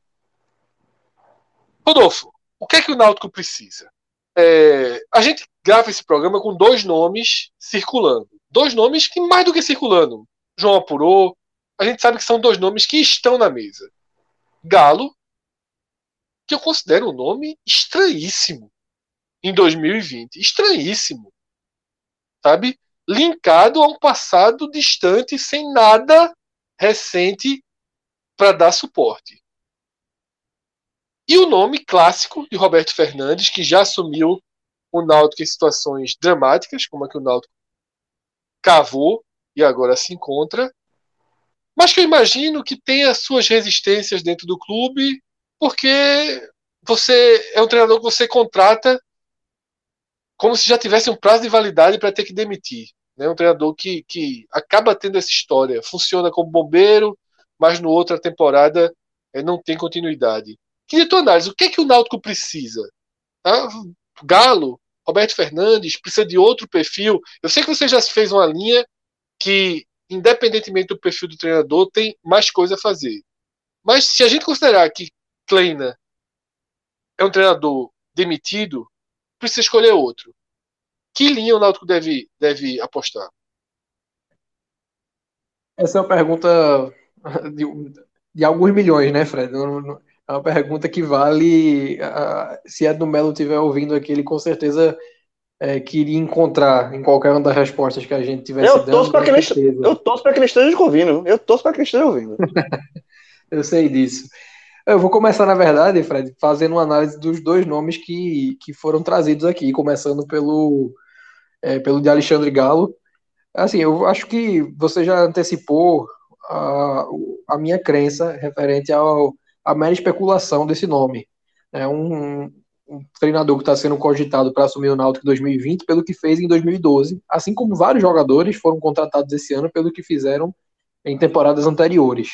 Speaker 1: Rodolfo, o que é que o Náutico precisa? É, a gente grava esse programa com dois nomes circulando. Dois nomes que, mais do que circulando, João apurou, a gente sabe que são dois nomes que estão na mesa. Galo, que eu considero um nome estranhíssimo em 2020. Estranhíssimo. Sabe? Linkado a um passado distante, sem nada recente para dar suporte. E o nome clássico de Roberto Fernandes, que já assumiu o Náutico em situações dramáticas, como a que o Náutico cavou e agora se encontra, mas que eu imagino que tenha suas resistências dentro do clube, porque você é um treinador que você contrata como se já tivesse um prazo de validade para ter que demitir. Né? Um treinador que, que acaba tendo essa história, funciona como bombeiro, mas no outra temporada é, não tem continuidade. Queria tua análise. O que é que o Náutico precisa? Tá? Galo, Roberto Fernandes, precisa de outro perfil. Eu sei que você já fez uma linha que, independentemente do perfil do treinador, tem mais coisa a fazer. Mas se a gente considerar que Kleina é um treinador demitido, precisa escolher outro. Que linha o Náutico deve, deve apostar?
Speaker 3: Essa é uma pergunta de, de alguns milhões, né, Fred? É uma pergunta que vale. Uh, se Edno Melo estiver ouvindo aqui, ele com certeza é, queria encontrar em qualquer uma das respostas que a gente tivesse
Speaker 2: eu torço dando. Que ele, eu torço para que ele esteja ouvindo. Eu torço para que ele esteja ouvindo.
Speaker 3: eu sei disso. Eu vou começar, na verdade, Fred, fazendo uma análise dos dois nomes que, que foram trazidos aqui, começando pelo, é, pelo de Alexandre Galo. Assim, eu acho que você já antecipou a, a minha crença referente ao, à mera especulação desse nome. É um, um treinador que está sendo cogitado para assumir o Náutico em 2020 pelo que fez em 2012, assim como vários jogadores foram contratados esse ano pelo que fizeram em temporadas anteriores.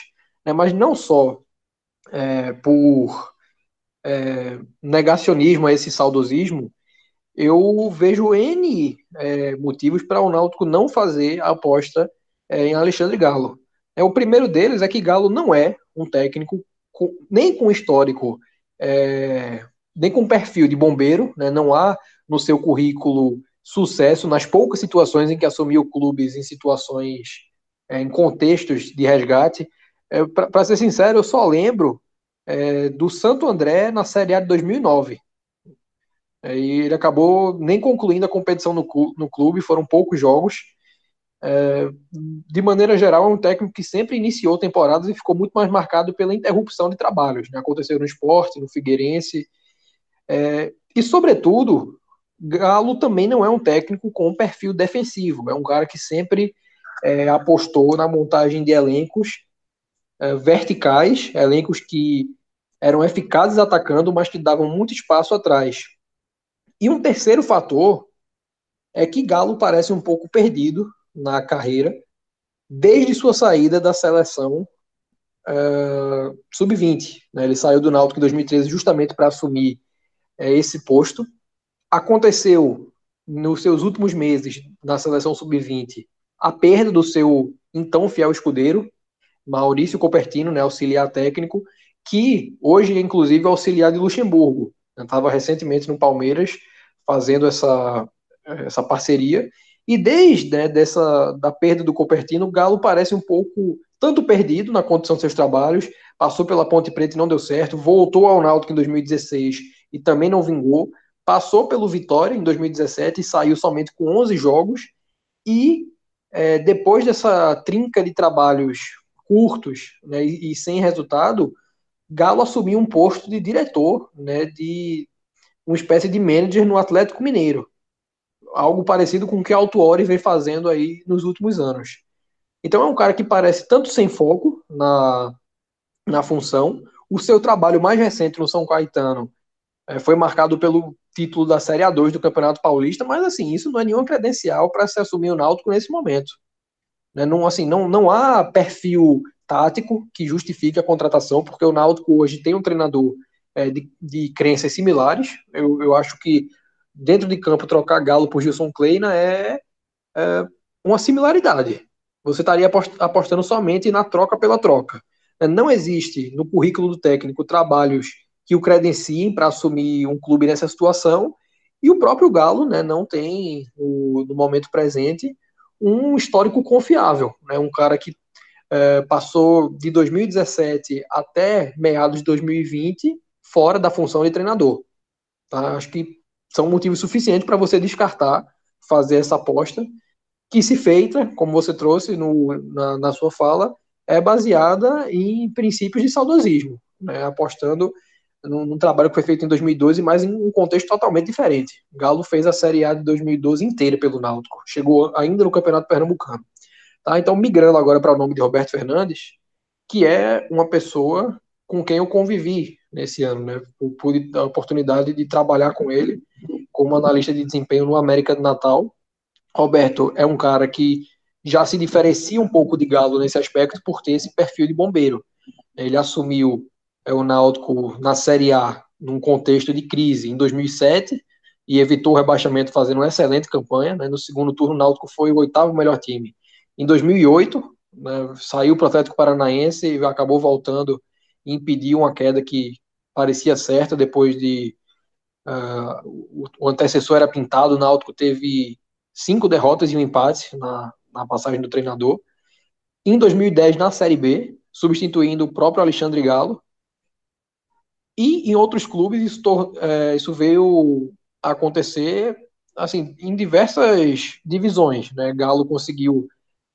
Speaker 3: É, mas não só é, por é, negacionismo a esse saudosismo, eu vejo N é, motivos para o Náutico não fazer a aposta é, em Alexandre Galo. É, o primeiro deles é que Galo não é um técnico com, nem com histórico, é, nem com perfil de bombeiro, né, não há no seu currículo sucesso nas poucas situações em que assumiu clubes em situações, é, em contextos de resgate. É, Para ser sincero, eu só lembro é, do Santo André na Série A de 2009. É, e ele acabou nem concluindo a competição no, no clube, foram poucos jogos. É, de maneira geral, é um técnico que sempre iniciou temporadas e ficou muito mais marcado pela interrupção de trabalhos. Né? Aconteceu no esporte, no Figueirense. É, e, sobretudo, Galo também não é um técnico com perfil defensivo. É um cara que sempre é, apostou na montagem de elencos verticais, elencos que eram eficazes atacando, mas que davam muito espaço atrás. E um terceiro fator é que Galo parece um pouco perdido na carreira, desde sua saída da seleção uh, sub-20. Né? Ele saiu do Náutico em 2013 justamente para assumir uh, esse posto. Aconteceu nos seus últimos meses na seleção sub-20 a perda do seu então fiel escudeiro, Maurício Copertino, né, auxiliar técnico, que hoje é inclusive auxiliar de Luxemburgo. Estava recentemente no Palmeiras fazendo essa, essa parceria. E desde né, dessa, da perda do Copertino, o Galo parece um pouco tanto perdido na condição de seus trabalhos, passou pela Ponte Preta e não deu certo, voltou ao Náutico em 2016 e também não vingou, passou pelo Vitória em 2017 e saiu somente com 11 jogos, e é, depois dessa trinca de trabalhos curtos né, e, e sem resultado, Galo assumiu um posto de diretor, né, de uma espécie de manager no Atlético Mineiro. Algo parecido com o que Altuori vem fazendo aí nos últimos anos. Então é um cara que parece tanto sem foco na, na função. O seu trabalho mais recente no São Caetano é, foi marcado pelo título da Série A2 do Campeonato Paulista, mas assim, isso não é nenhuma credencial para se assumir o Náutico nesse momento. Né? Não, assim, não, não há perfil tático que justifique a contratação, porque o Náutico hoje tem um treinador é, de, de crenças similares. Eu, eu acho que dentro de campo trocar Galo por Gilson Kleina é, é uma similaridade. Você estaria apostando somente na troca pela troca. Não existe no currículo do técnico trabalhos que o credenciem para assumir um clube nessa situação, e o próprio Galo né, não tem, no, no momento presente, um histórico confiável. Né, um cara que é, passou de 2017 até meados de 2020 fora da função de treinador. Tá? Acho que são motivos suficientes para você descartar fazer essa aposta, que se feita, como você trouxe no, na, na sua fala, é baseada em princípios de saudosismo, né? apostando num, num, trabalho que foi feito em 2012, mas em um contexto totalmente diferente. Galo fez a Série A de 2012 inteira pelo Náutico, chegou ainda no Campeonato Pernambucano. Tá? Então, migrando agora para o nome de Roberto Fernandes, que é uma pessoa com quem eu convivi nesse ano, né? Eu pude a oportunidade de trabalhar com ele como analista de desempenho no América de Natal. Roberto é um cara que já se diferencia um pouco de Galo nesse aspecto por ter esse perfil de bombeiro. Ele assumiu é, o Náutico na Série A, num contexto de crise, em 2007, e evitou o rebaixamento fazendo uma excelente campanha. Né? No segundo turno, o Náutico foi o oitavo melhor time. Em 2008, né, saiu para o Atlético Paranaense e acabou voltando e impediu uma queda que parecia certa depois de uh, o, antecessor era pintado, o Náutico teve cinco derrotas e um empate na, na passagem do treinador. Em 2010, na Série B, substituindo o próprio Alexandre Galo. E em outros clubes isso, é, isso veio a acontecer assim em diversas divisões. Né? Galo conseguiu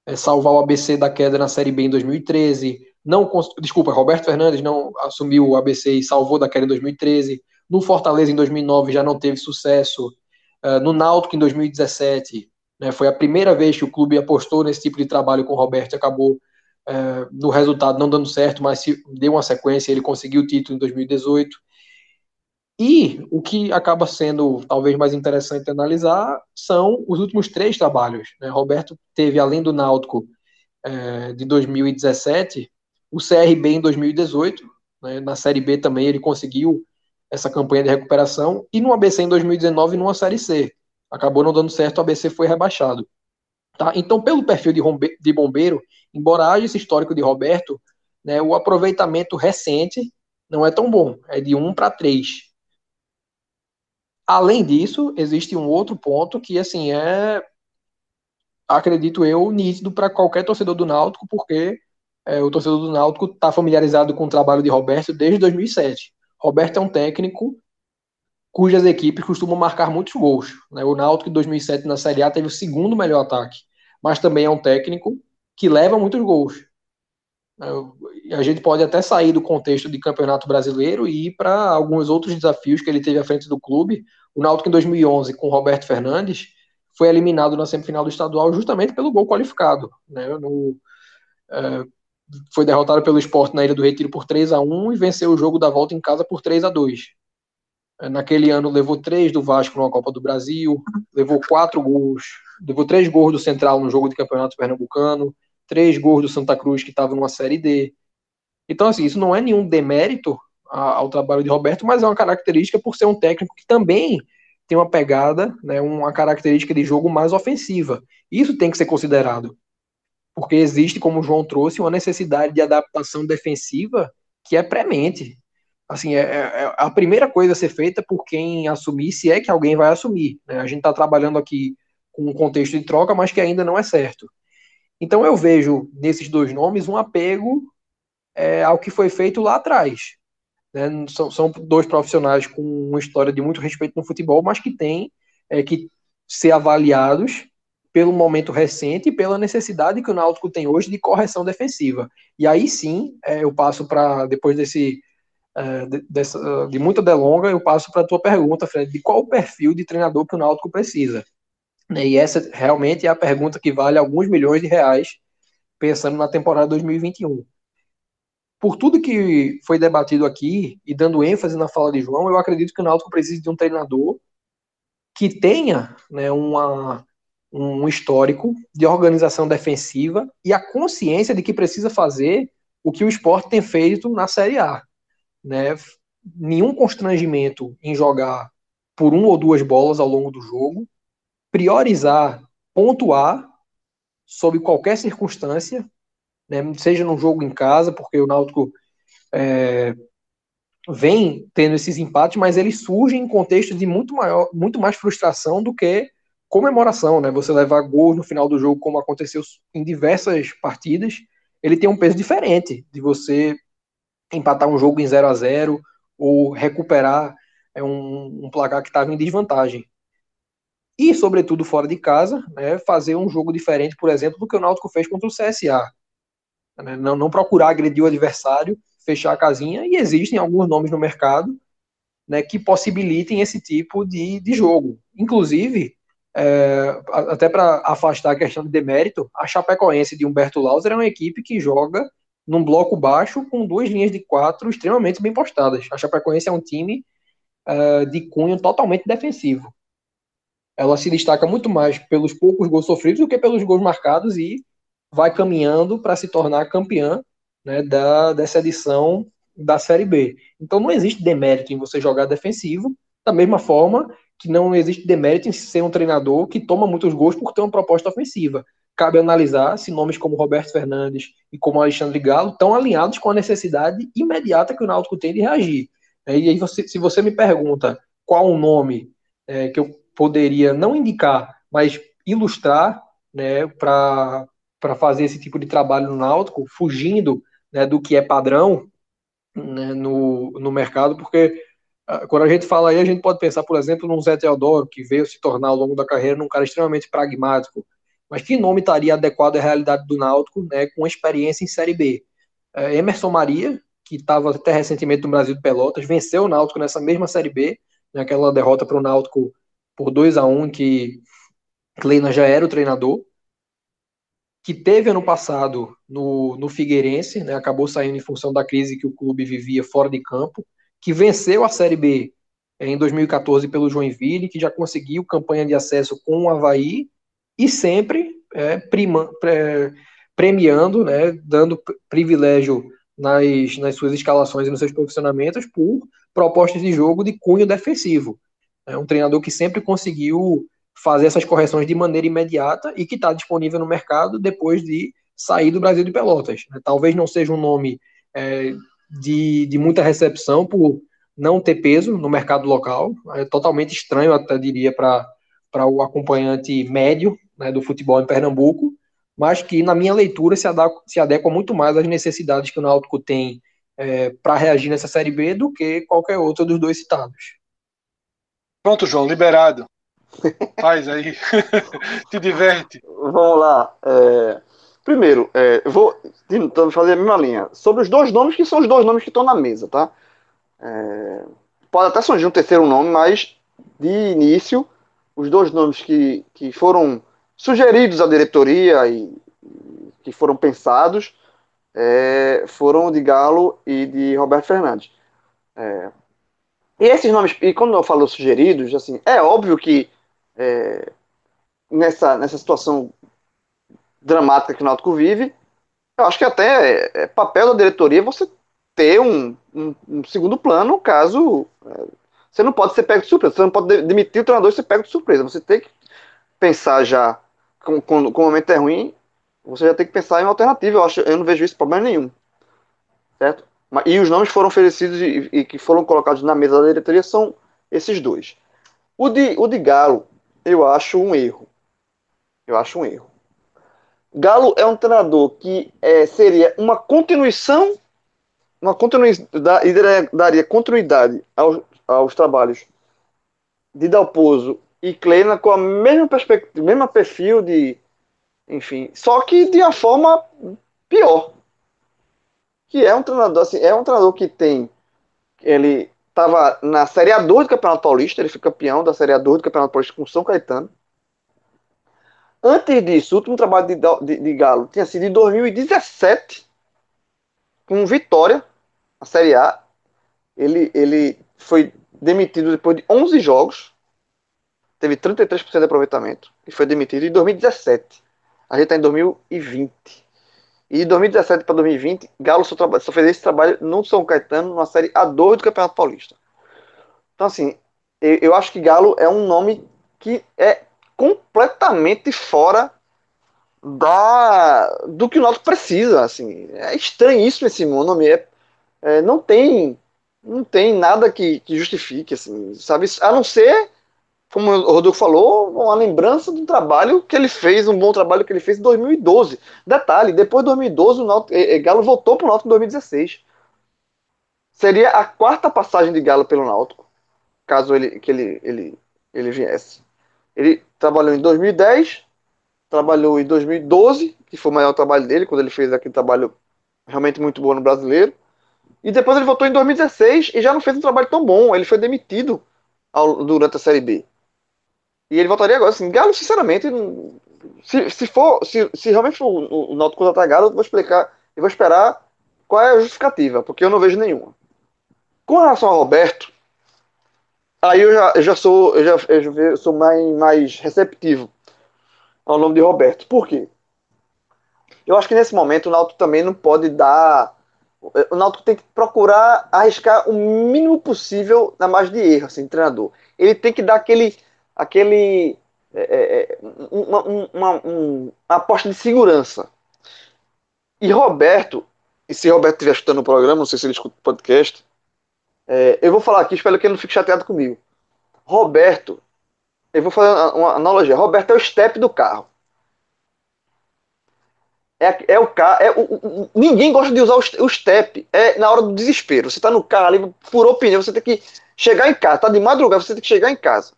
Speaker 3: é, salvar o ABC da queda na Série B em 2013. Não, desculpa, Roberto Fernandes não assumiu o ABC e salvou da queda em 2013. No Fortaleza em 2009 já não teve sucesso. Uh, no Náutico em 2017 né, foi a primeira vez que o clube apostou nesse tipo de trabalho com o Roberto e acabou uh, no resultado não dando certo, mas deu uma sequência. Ele conseguiu o título em 2018. E o que acaba sendo talvez mais interessante analisar são os últimos três trabalhos. Né? Roberto teve, além do Náutico é, de 2017, o CRB em 2018. Né? Na Série B também ele conseguiu essa campanha de recuperação. E no ABC em 2019, numa Série C. Acabou não dando certo, o ABC foi rebaixado. Tá? Então, pelo perfil de bombeiro, embora haja esse histórico de Roberto, né, o aproveitamento recente não é tão bom. É de 1 para 3. Além disso, existe um outro ponto que, assim, é, acredito eu, nítido para qualquer torcedor do Náutico, porque é, o torcedor do Náutico está familiarizado com o trabalho de Roberto desde 2007. Roberto é um técnico cujas equipes costumam marcar muitos gols. Né? O Náutico em 2007 na Série A teve o segundo melhor ataque, mas também é um técnico que leva muitos gols. A gente pode até sair do contexto de campeonato brasileiro e ir para alguns outros desafios que ele teve à frente do clube. O Náutico em 2011, com Roberto Fernandes, foi eliminado na semifinal do estadual justamente pelo gol qualificado. Né? No, é, foi derrotado pelo Esporte na Ilha do Retiro por 3 a 1 e venceu o jogo da volta em casa por 3 a 2 é, Naquele ano levou três do Vasco na Copa do Brasil, levou quatro gols, levou três gols do Central no jogo de campeonato pernambucano, três gols do Santa Cruz que estava numa Série D. Então, assim, isso não é nenhum demérito ao trabalho de Roberto, mas é uma característica por ser um técnico que também tem uma pegada, né, uma característica de jogo mais ofensiva. Isso tem que ser considerado, porque existe, como o João trouxe, uma necessidade de adaptação defensiva que é premente. Assim, é, é, é a primeira coisa a ser feita por quem assumir, se é que alguém vai assumir. Né? A gente está trabalhando aqui com um contexto de troca, mas que ainda não é certo. Então eu vejo nesses dois nomes um apego é, ao que foi feito lá atrás. Né? São, são, dois profissionais com uma história de muito respeito no futebol, mas que têm é, que ser avaliados pelo momento recente e pela necessidade que o Náutico tem hoje de correção defensiva. E aí sim, é, eu passo para, depois desse é, de, dessa, de muita delonga, eu passo para a tua pergunta, Fred, de qual o perfil de treinador que o Náutico precisa. E essa realmente é a pergunta que vale alguns milhões de reais, pensando na temporada 2021. Por tudo que foi debatido aqui, e dando ênfase na fala de João, eu acredito que o Náutico precisa de um treinador que tenha né, uma, um histórico de organização defensiva e a consciência de que precisa fazer o que o esporte tem feito na Série A. Né? Nenhum constrangimento em jogar por uma ou duas bolas ao longo do jogo, priorizar, pontuar sob qualquer circunstância, né, seja num jogo em casa, porque o Náutico é, vem tendo esses empates, mas eles surgem em contexto de muito maior, muito mais frustração do que comemoração, né? Você levar gol no final do jogo, como aconteceu em diversas partidas, ele tem um peso diferente de você empatar um jogo em 0 a 0 ou recuperar é, um, um placar que estava em desvantagem e, sobretudo, fora de casa, né, fazer um jogo diferente, por exemplo, do que o Náutico fez contra o CSA. Né, não, não procurar agredir o adversário, fechar a casinha, e existem alguns nomes no mercado né, que possibilitem esse tipo de, de jogo. Inclusive, é, até para afastar a questão de demérito, a Chapecoense de Humberto Lauser é uma equipe que joga num bloco baixo com duas linhas de quatro extremamente bem postadas. A Chapecoense é um time uh, de cunho totalmente defensivo ela se destaca muito mais pelos poucos gols sofridos do que pelos gols marcados e vai caminhando para se tornar campeã né, da, dessa edição da Série B. Então não existe demérito em você jogar defensivo, da mesma forma que não existe demérito em ser um treinador que toma muitos gols por ter uma proposta ofensiva. Cabe analisar se nomes como Roberto Fernandes e como Alexandre Galo estão alinhados com a necessidade imediata que o Náutico tem de reagir. É, e aí, você, se você me pergunta qual o nome é, que eu poderia não indicar, mas ilustrar né, para fazer esse tipo de trabalho no Náutico, fugindo né, do que é padrão né, no, no mercado, porque ah, quando a gente fala aí, a gente pode pensar, por exemplo, num Zé Teodoro, que veio se tornar ao longo da carreira num cara extremamente pragmático. Mas que nome estaria adequado à realidade do Náutico, né, com experiência em Série B? É, Emerson Maria, que estava até recentemente no Brasil de Pelotas, venceu o Náutico nessa mesma Série B, naquela né, derrota para o Náutico por 2 a 1 que Kleina já era o treinador, que teve ano passado no, no Figueirense, né, acabou saindo em função da crise que o clube vivia fora de campo, que venceu a Série B eh, em 2014 pelo Joinville, que já conseguiu campanha de acesso com o Havaí e sempre é, prima, é, premiando, né, dando privilégio nas, nas suas escalações e nos seus posicionamentos por propostas de jogo de cunho defensivo. É um treinador que sempre conseguiu fazer essas correções de maneira imediata e que está disponível no mercado depois de sair do Brasil de Pelotas. Talvez não seja um nome é, de, de muita recepção por não ter peso no mercado local, é totalmente estranho, até diria, para o acompanhante médio né, do futebol em Pernambuco, mas que, na minha leitura, se adequa, se adequa muito mais às necessidades que o Náutico tem é, para reagir nessa Série B do que qualquer outro dos dois citados.
Speaker 1: Pronto, João, liberado. Faz aí. Te diverte.
Speaker 2: Vamos lá. É... Primeiro, é, eu vou então, fazer a mesma linha. Sobre os dois nomes, que são os dois nomes que estão na mesa, tá? É... Pode até surgir um terceiro nome, mas de início, os dois nomes que, que foram sugeridos à diretoria e que foram pensados é, foram de Galo e de Roberto Fernandes. É, e esses nomes, e quando eu falo sugeridos, assim, é óbvio que é, nessa, nessa situação dramática que o Náutico vive, eu acho que até é, é papel da diretoria você ter um, um, um segundo plano caso é, você não pode ser pego de surpresa, você não pode demitir o treinador e ser pego de surpresa, você tem que pensar já, quando, o momento é ruim, você já tem que pensar em uma alternativa, eu, acho, eu não vejo isso problema nenhum, certo? E os nomes foram oferecidos e, e que foram colocados na mesa da diretoria são esses dois. O de, o de Galo, eu acho um erro. Eu acho um erro. Galo é um treinador que é, seria uma continuação, uma continuidade, daria continuidade aos, aos trabalhos de Dalpozo e Kleina com a mesma perspectiva, mesmo perfil de, enfim, só que de uma forma pior. Que é um treinador, assim, é um treinador que tem, ele estava na Série A2 do Campeonato Paulista, ele foi campeão da Série A2 do Campeonato Paulista com São Caetano. Antes disso, o último trabalho de, de, de Galo tinha sido em 2017, com Vitória, a Série A. Ele, ele foi demitido depois de 11 jogos, teve 33% de aproveitamento, e foi demitido em 2017. A gente está em 2020. E de 2017 para 2020, Galo só, só, fez esse trabalho no São Caetano, numa série A2 do Campeonato Paulista. Então, assim, eu, eu acho que Galo é um nome que é completamente fora da do que o Náutico precisa, assim. É estranhíssimo esse nome, é, é, não tem não tem nada que, que justifique, assim, sabe? A não ser como o Rodolfo falou, uma lembrança do trabalho que ele fez, um bom trabalho que ele fez em 2012. Detalhe, depois de 2012, o Náutico, eh, eh, Galo voltou para o Náutico em 2016. Seria a quarta passagem de Galo pelo Náutico, caso ele, que ele, ele, ele viesse. Ele trabalhou em 2010, trabalhou em 2012, que foi o maior trabalho dele, quando ele fez aquele trabalho realmente muito bom no brasileiro. E depois ele voltou em 2016 e já não fez um trabalho tão bom. Ele foi demitido ao, durante a Série B. E ele voltaria agora. Assim, Galo, sinceramente, se, se for, se, se realmente for o, o Náutico contratar Galo, eu vou explicar, eu vou esperar qual é a justificativa, porque eu não vejo nenhuma. Com relação ao Roberto, aí eu já, eu já sou, eu já, eu sou mais, mais receptivo ao nome de Roberto. Por quê? Eu acho que nesse momento o Náutico também não pode dar O Náutico tem que procurar arriscar o mínimo possível na margem de erro, assim, treinador. Ele tem que dar aquele, aquele é, é, é uma, uma, uma, aposta de segurança. E Roberto, e se Roberto estiver escutando o programa, não sei se ele escuta o podcast, é, eu vou falar aqui, espero que ele não fique chateado comigo. Roberto, eu vou fazer uma analogia. Roberto é o step do carro. É, é o carro. É, o, o, ninguém gosta de usar o, step. É na hora do desespero. Você está no carro ali, furou pneu, você tem que chegar em casa. Tá de madrugada, você tem que chegar em casa.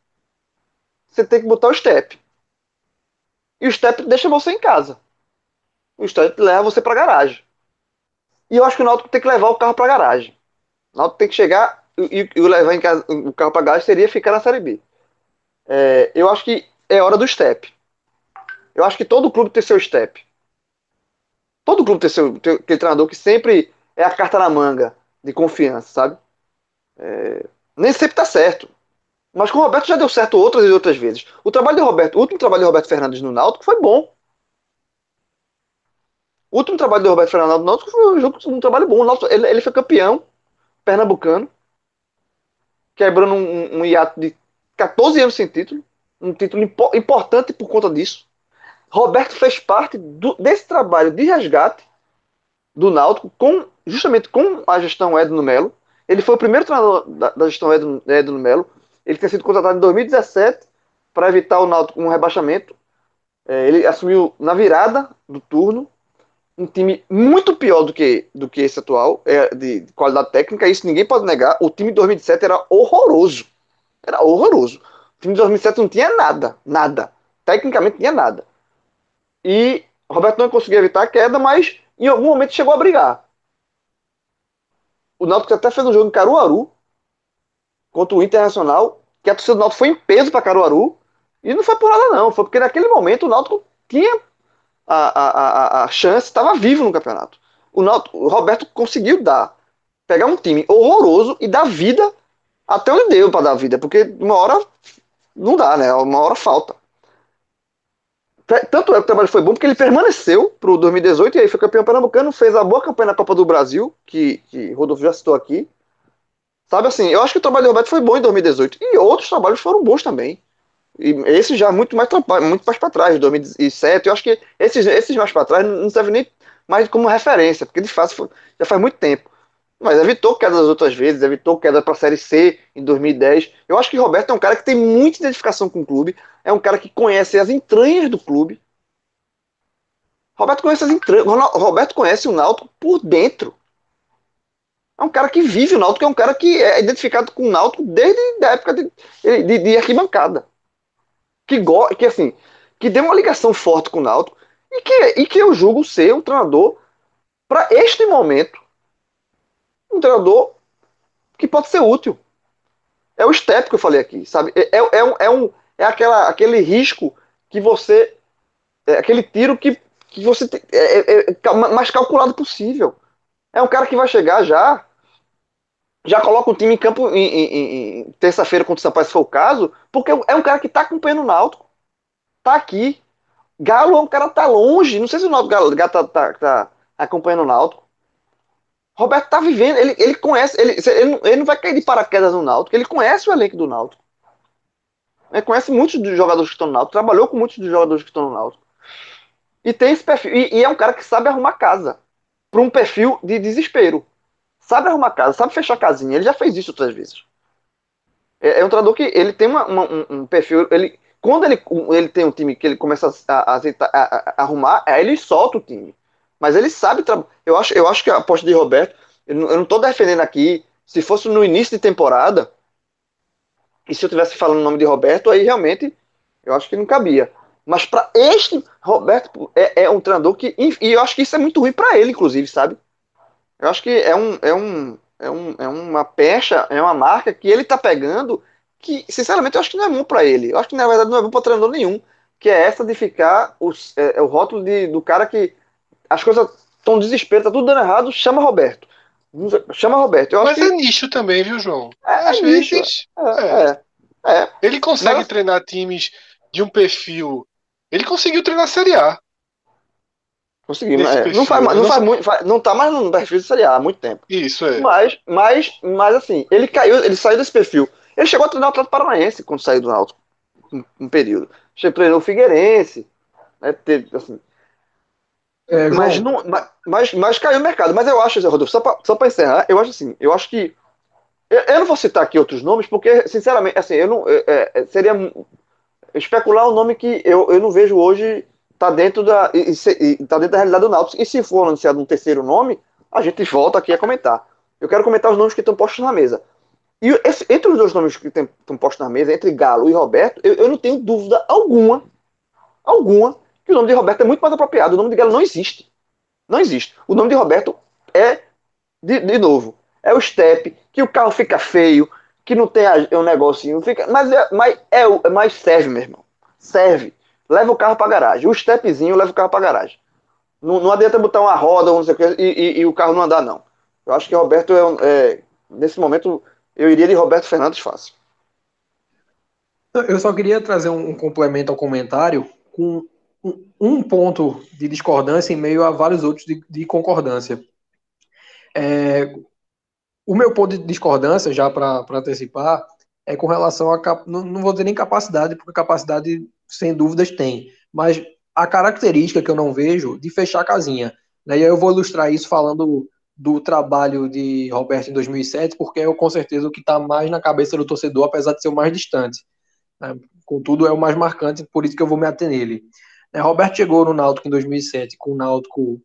Speaker 2: Você tem que botar o step. E o step deixa você em casa. O step leva você para garagem. E eu acho que o Náutico tem que levar o carro para garagem. O Náutico tem que chegar e, e levar casa, o carro para garagem seria ficar na Série B. É, eu acho que é hora do step. Eu acho que todo clube tem seu step. Todo clube tem seu tem treinador que sempre é a carta na manga de confiança, sabe? É, nem sempre tá certo. Mas com o Roberto já deu certo outras e outras vezes. O trabalho de Roberto, o último trabalho de Roberto Fernandes no Náutico foi bom. O último trabalho de Roberto Fernandes no Náutico foi um, um trabalho bom. Náutico, ele, ele, foi campeão pernambucano, quebrando um, um hiato de 14 anos sem título. Um título impo importante por conta disso. Roberto fez parte do, desse trabalho de resgate do Náutico com justamente com a gestão Edno Melo. Ele foi o primeiro treinador da, da gestão Edno, Edno Melo. Ele tinha sido contratado em 2017 para evitar o Náutico um rebaixamento. É, ele assumiu na virada do turno um time muito pior do que, do que esse atual, é, de, de qualidade técnica, isso ninguém pode negar. O time de 2017 era horroroso. Era horroroso. O time de 2007 não tinha nada, nada. Tecnicamente tinha nada. E Roberto não conseguiu evitar a queda, mas em algum momento chegou a brigar. O Náutico até fez um jogo em Caruaru contra o Internacional, que a torcida do Náutico foi em peso para Caruaru, e não foi por nada não, foi porque naquele momento o Náutico tinha a, a, a, a chance, estava vivo no campeonato. O, Náutico, o Roberto conseguiu dar, pegar um time horroroso e dar vida até onde deu para dar vida, porque uma hora não dá, né? Uma hora falta. Tanto é que o trabalho foi bom porque ele permaneceu para o 2018 e aí foi campeão pernambucano, fez a boa campanha na Copa do Brasil, que, que Rodolfo já citou aqui. Sabe assim, eu acho que o trabalho do Roberto foi bom em 2018 e outros trabalhos foram bons também. E esse já muito mais muito mais para trás, 2007. Eu acho que esses, esses mais para trás não servem nem mais como referência, porque de fato já faz muito tempo. Mas evitou queda das outras vezes, evitou queda para a Série C em 2010. Eu acho que Roberto é um cara que tem muita identificação com o clube, é um cara que conhece as entranhas do clube. Roberto conhece as entranhas, Roberto conhece o Náutico por dentro. É um cara que vive o Náutico, é um cara que é identificado com o Náutico desde a época de, de, de arquibancada. Que, go, que assim, que tem uma ligação forte com o Náutico e que, e que eu julgo ser um treinador para este momento um treinador que pode ser útil. É o step que eu falei aqui, sabe? É, é, é, um, é, um, é aquela, aquele risco que você. É aquele tiro que, que você. É, é, é mais calculado possível. É um cara que vai chegar já. Já coloca o time em campo em, em, em terça-feira contra o Sampaio, se for o caso, porque é um cara que está acompanhando o Náutico. Tá aqui. Galo é um cara que tá longe. Não sei se o Náutico Galo, Galo tá, tá, tá acompanhando o Náutico. Roberto tá vivendo, ele, ele conhece, ele, ele, não, ele não vai cair de paraquedas no Náutico, ele conhece o elenco do Náutico. Ele conhece muitos dos jogadores que estão no Náutico, trabalhou com muitos dos jogadores que estão no Náutico. E tem esse perfil, e, e é um cara que sabe arrumar casa para um perfil de desespero. Sabe arrumar casa, sabe fechar casinha, ele já fez isso outras vezes. É, é um treinador que ele tem uma, uma, um, um, perfil, ele quando ele, ele tem um time que ele começa a, a, a, a arrumar, aí ele solta o time. Mas ele sabe. Eu acho, eu acho que a aposta de Roberto. Eu não, estou defendendo aqui. Se fosse no início de temporada, e se eu tivesse falando o nome de Roberto, aí realmente eu acho que não cabia. Mas para este, Roberto é, é, um treinador que. E eu acho que isso é muito ruim para ele, inclusive, sabe? Eu acho que é, um, é, um, é, um, é uma pecha, é uma marca que ele tá pegando que, sinceramente, eu acho que não é bom para ele. Eu acho que, na verdade, não é bom para treinador nenhum. Que é essa de ficar os, é, é o rótulo de, do cara que as coisas estão desespero, tá tudo dando errado, chama Roberto. Chama Roberto.
Speaker 1: Eu Mas é nicho também, viu, João? É, Às é vezes. É, é, é. Ele consegue Mas... treinar times de um perfil. Ele conseguiu treinar a Série A.
Speaker 2: Conseguimos. É. Não faz, não, faz muito, faz, não tá mais no perfil de Série A há muito tempo.
Speaker 1: Isso, é.
Speaker 2: Mas, mas, mas assim, ele caiu, ele saiu desse perfil. Ele chegou a treinar o Atlético Paranaense quando saiu do Náutico, um, um período. Chegou treinou o Figueirense, né, teve, assim. É, mas, não, mas, mas, caiu o mercado. Mas eu acho, Zé Rodolfo, só pra, só pra encerrar, eu acho assim, eu acho que. Eu, eu não vou citar aqui outros nomes, porque, sinceramente, assim, eu não. É, é, seria especular um nome que eu, eu não vejo hoje tá dentro da e, e, tá dentro da realidade do Náutico. E se for anunciado um terceiro nome, a gente volta aqui a comentar. Eu quero comentar os nomes que estão postos na mesa. E esse, entre os dois nomes que estão postos na mesa, entre Galo e Roberto, eu, eu, não tenho dúvida alguma, alguma, que o nome de Roberto é muito mais apropriado. O nome de Galo não existe. Não existe. O nome de Roberto é, de, de novo, é o step, que o carro fica feio, que não tem um negocinho, fica, mas, é, mas, é, mas serve, meu irmão. Serve leva o carro para garagem. O stepzinho leva o carro para garagem. Não, não adianta botar uma roda ou não sei o que, e, e, e, o carro não andar, não. Eu acho que Roberto é, é, Nesse momento, eu iria de Roberto Fernandes fácil.
Speaker 3: Eu só queria trazer um, complemento ao comentário com um, um, ponto de discordância em meio a vários outros de, de concordância. É, o meu ponto de discordância, já para antecipar, é com relação a. Não, não vou dizer nem capacidade, porque capacidade sem dúvidas tem, mas a característica que eu não vejo de fechar a casinha. Né? E aí eu vou ilustrar isso falando do trabalho de Roberto em 2007, porque é com certeza o que está mais na cabeça do torcedor, apesar de ser o mais distante. Né? Contudo, é o mais marcante, por isso que eu vou me ater nele. É, Roberto chegou no Náutico em 2007, com o Náutico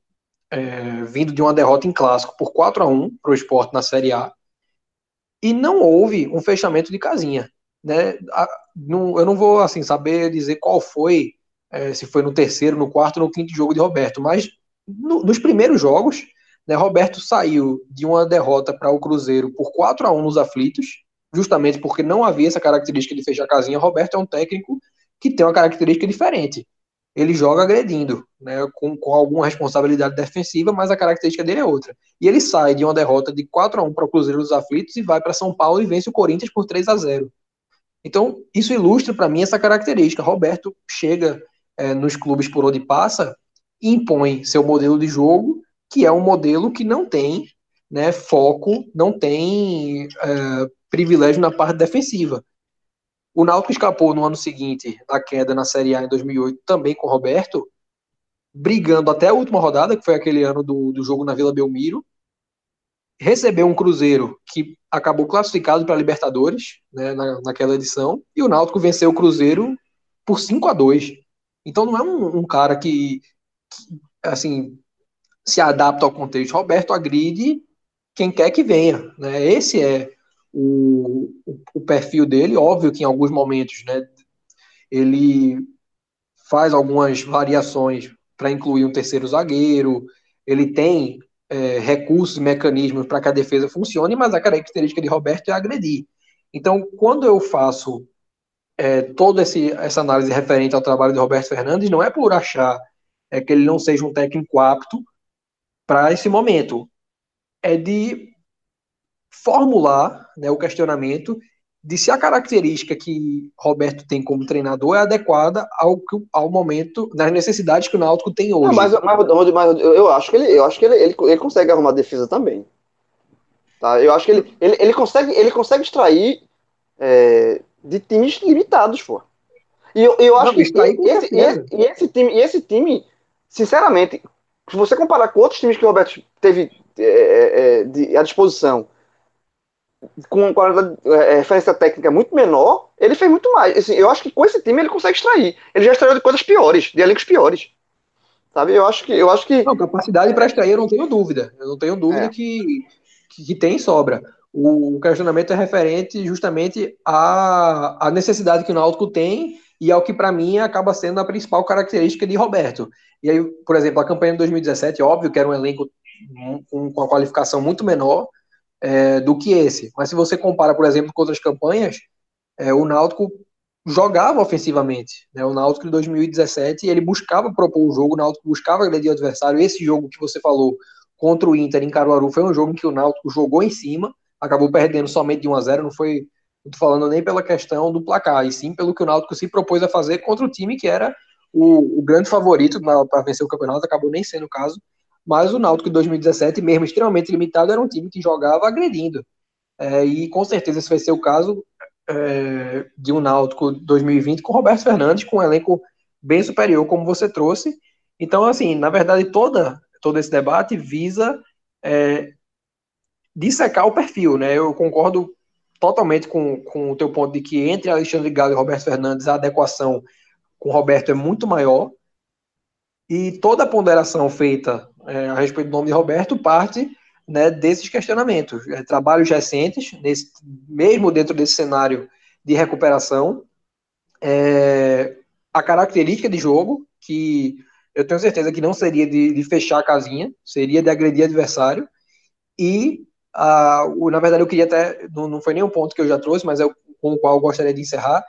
Speaker 3: é, vindo de uma derrota em clássico por 4 a 1 para o esporte na Série A, e não houve um fechamento de casinha né? eu não vou assim saber dizer qual foi, é, se foi no terceiro, no quarto, no quinto jogo de Roberto, mas no, nos primeiros jogos, né, Roberto saiu de uma derrota para o Cruzeiro por 4 a 1 nos aflitos, justamente porque não havia essa característica de fechar casinha. Roberto é um técnico que tem uma característica diferente. Ele joga agredindo, né, com, com alguma responsabilidade defensiva, mas a característica dele é outra. E ele sai de uma derrota de 4 a 1 para o Cruzeiro dos Aflitos e vai para São Paulo e vence o Corinthians por 3 a 0 então, isso ilustra para mim essa característica. Roberto chega é, nos clubes por onde passa e impõe seu modelo de jogo, que é um modelo que não tem né, foco, não tem é, privilégio na parte defensiva. O Náutico escapou no ano seguinte da queda na Série A em 2008, também com Roberto, brigando até a última rodada, que foi aquele ano do, do jogo na Vila Belmiro, recebeu um Cruzeiro que acabou classificado para a Libertadores né, na, naquela edição, e o Náutico venceu o Cruzeiro por 5 a 2 Então não é um, um cara que, que, assim se adapta ao contexto. Roberto agride quem quer que venha. Né? Esse é o, o, perfil dele. Óbvio que em alguns momentos né, ele faz algumas variações para incluir um terceiro zagueiro. Ele tem é, recursos, mecanismos para que a defesa funcione, mas a característica de Roberto é agredir. Então, quando eu faço é, toda essa análise referente ao trabalho de Roberto Fernandes, não é por achar é, que ele não seja um técnico apto para esse momento, é de formular né, o questionamento de se a característica que Roberto tem como treinador é adequada ao, ao momento, nas necessidades que o Náutico tem hoje. Não,
Speaker 2: mas, mas, mas, eu acho que ele, eu acho que ele, ele, ele consegue arrumar defesa também. Tá? Eu acho que ele, ele, ele, consegue, ele consegue extrair é, de times limitados, pô. E eu, eu acho Não, que esse, esse, esse time, esse time, sinceramente, se você comparar com outros times que o Roberto teve é, é, é de, à disposição com, com a é, referência técnica muito menor, ele fez muito mais. Assim, eu acho que com esse time ele consegue extrair. Ele já extraiu de coisas piores, de elencos piores. Sabe? Eu acho que. Eu acho que...
Speaker 3: Não, capacidade para extrair, eu não tenho dúvida. Eu não tenho dúvida é. que, que, tem sobra. O, questionamento é referente justamente à, à necessidade que o Náutico tem e ao que, para mim, acaba sendo a principal característica de Roberto. E aí, por exemplo, a campanha de 2017, óbvio que era um elenco com, com uma qualificação muito menor, é, do que esse. Mas se você compara, por exemplo, com outras campanhas, é, o Náutico jogava ofensivamente. Né? O Náutico de 2017 ele buscava propor o jogo, o Náutico buscava agredir o adversário. Esse jogo que você falou contra o Inter em Caruaru foi um jogo em que o Náutico jogou em cima, acabou perdendo somente de 1 a 0 não foi não tô falando nem pela questão do placar, e sim pelo que o Náutico se propôs a fazer contra o time que era o, o grande favorito para vencer o campeonato acabou nem sendo o caso, mas o Náutico de 2017, mesmo extremamente limitado, era um time que jogava agredindo. É, e com certeza esse vai ser o caso é, de um Náutico 2020 com Roberto Fernandes, com um elenco bem superior, como você trouxe. Então, assim, na verdade, toda, todo esse debate visa é, dissecar o perfil, né? Eu concordo totalmente com, com o teu ponto de que entre Alexandre Galo e Roberto Fernandes a adequação com Roberto é muito maior. E toda a ponderação feita é, a respeito do nome de Roberto parte né, desses questionamentos. É, trabalhos recentes, nesse, mesmo dentro desse cenário de recuperação, é, a característica de jogo, que eu tenho certeza que não seria de, de fechar a casinha, seria de agredir adversário, e o, na verdade eu queria até, não, não foi nenhum ponto que eu já trouxe, mas é com o qual eu gostaria de encerrar,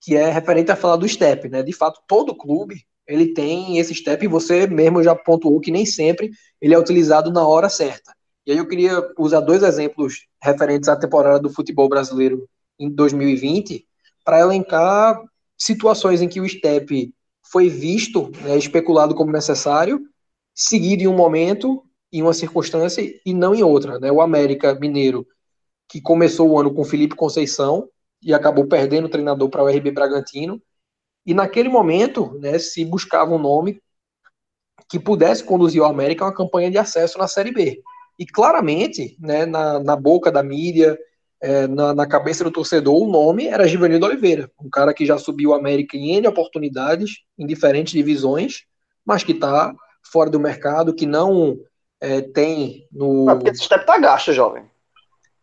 Speaker 3: que é referente a falar do step, né? De fato, todo clube ele tem esse step e você mesmo já pontuou que nem sempre ele é utilizado na hora certa. E aí eu queria usar dois exemplos referentes à temporada do futebol brasileiro em 2020 para elencar situações em que o step foi visto, né, especulado como necessário, seguido em um momento, em uma circunstância e não em outra. Né? O América Mineiro, que começou o ano com Felipe Conceição e acabou perdendo o treinador para o RB Bragantino, e naquele momento né, se buscava um nome que pudesse conduzir o América a uma campanha de acesso na Série B. E claramente, né, na, na boca da mídia, é, na, na, cabeça do torcedor, o nome era Givanildo Oliveira, um cara que já subiu o América em N oportunidades, em diferentes divisões, mas que está fora do mercado, que não é, tem no.
Speaker 2: Não, porque esse step tá gasto, jovem.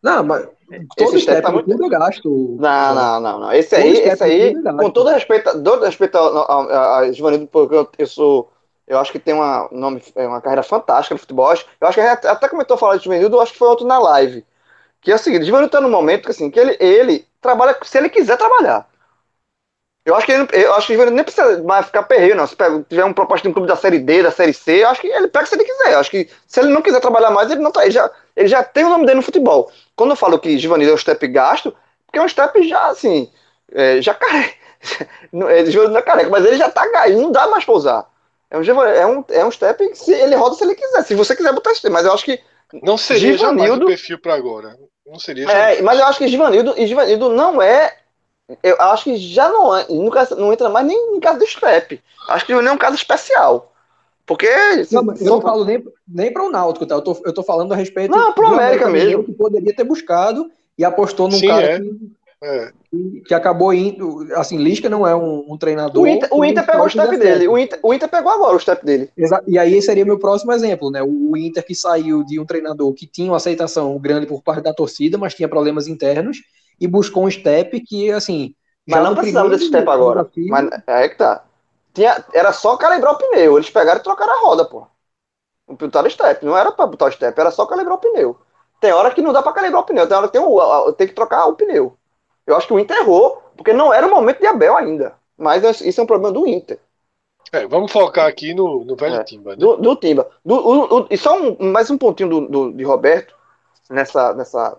Speaker 3: Não, mas todo esse step, tá muito... é gasto.
Speaker 2: Não, não, não, não. Esse aí, esse aí, é com todo respeito, todo respeito a, a, Givanildo, porque eu, eu sou eu acho que tem uma, nome, é uma carreira fantástica no futebol. Eu acho que até começou a falar de Givanildo, eu acho que foi outro na live. Que é o seguinte, Givanildo está no momento que, assim, que ele, ele trabalha se ele quiser trabalhar. Eu acho que ele, eu acho que o Givanildo nem precisa mais ficar perreio, não. Se tiver uma proposta de um clube da Série D, da Série C, eu acho que ele pega se ele quiser. Eu acho que se ele não quiser trabalhar mais, ele não tá. Ele já, ele já tem o nome dele no futebol. Quando eu falo que Givanildo é um step gasto, porque é um step já, assim, é, já careca. Givanildo não é careca, mas ele já tá caindo, não dá mais pra usar. É um, é um, é um step que se ele roda se ele quiser. Se você quiser botar step, mas eu acho que.
Speaker 1: Não seria Givanildo, o perfil para agora. Não seria.
Speaker 2: É, mas eu acho que Givanildo, e Givanildo não é. Eu acho que já não, é, não entra mais nem em caso do step. Acho que não é um caso especial. Porque.
Speaker 3: Não, eu não falo nem, nem para o Náutico, tá? Eu tô, eu tô falando a respeito.
Speaker 2: Não, para o América mesmo.
Speaker 3: Que poderia ter buscado e apostou num Sim, cara é. que é. Que acabou indo. Assim, Lisca não é um, um treinador.
Speaker 2: O Inter, o Inter pegou o step dele. O Inter, o Inter pegou agora o step dele.
Speaker 3: Exa e aí seria meu próximo exemplo, né? O Inter que saiu de um treinador que tinha uma aceitação grande por parte da torcida, mas tinha problemas internos, e buscou um step que, assim.
Speaker 2: Mas não precisava desse step agora. Desafio, mas é que tá. Tinha, era só calibrar o pneu. Eles pegaram e trocaram a roda, pô. Botaram o step. Não era pra botar o step, era só calibrar o pneu. Tem hora que não dá pra calibrar o pneu, tem hora que tem, o, tem que trocar o pneu. Eu acho que o Inter errou, porque não era o momento de Abel ainda. Mas isso é um problema do Inter.
Speaker 1: É, vamos focar aqui no, no velho é, Timba. Né?
Speaker 2: Do, do, Timba. Do, o, o, e só um, mais um pontinho do, do, de Roberto, nessa, nessa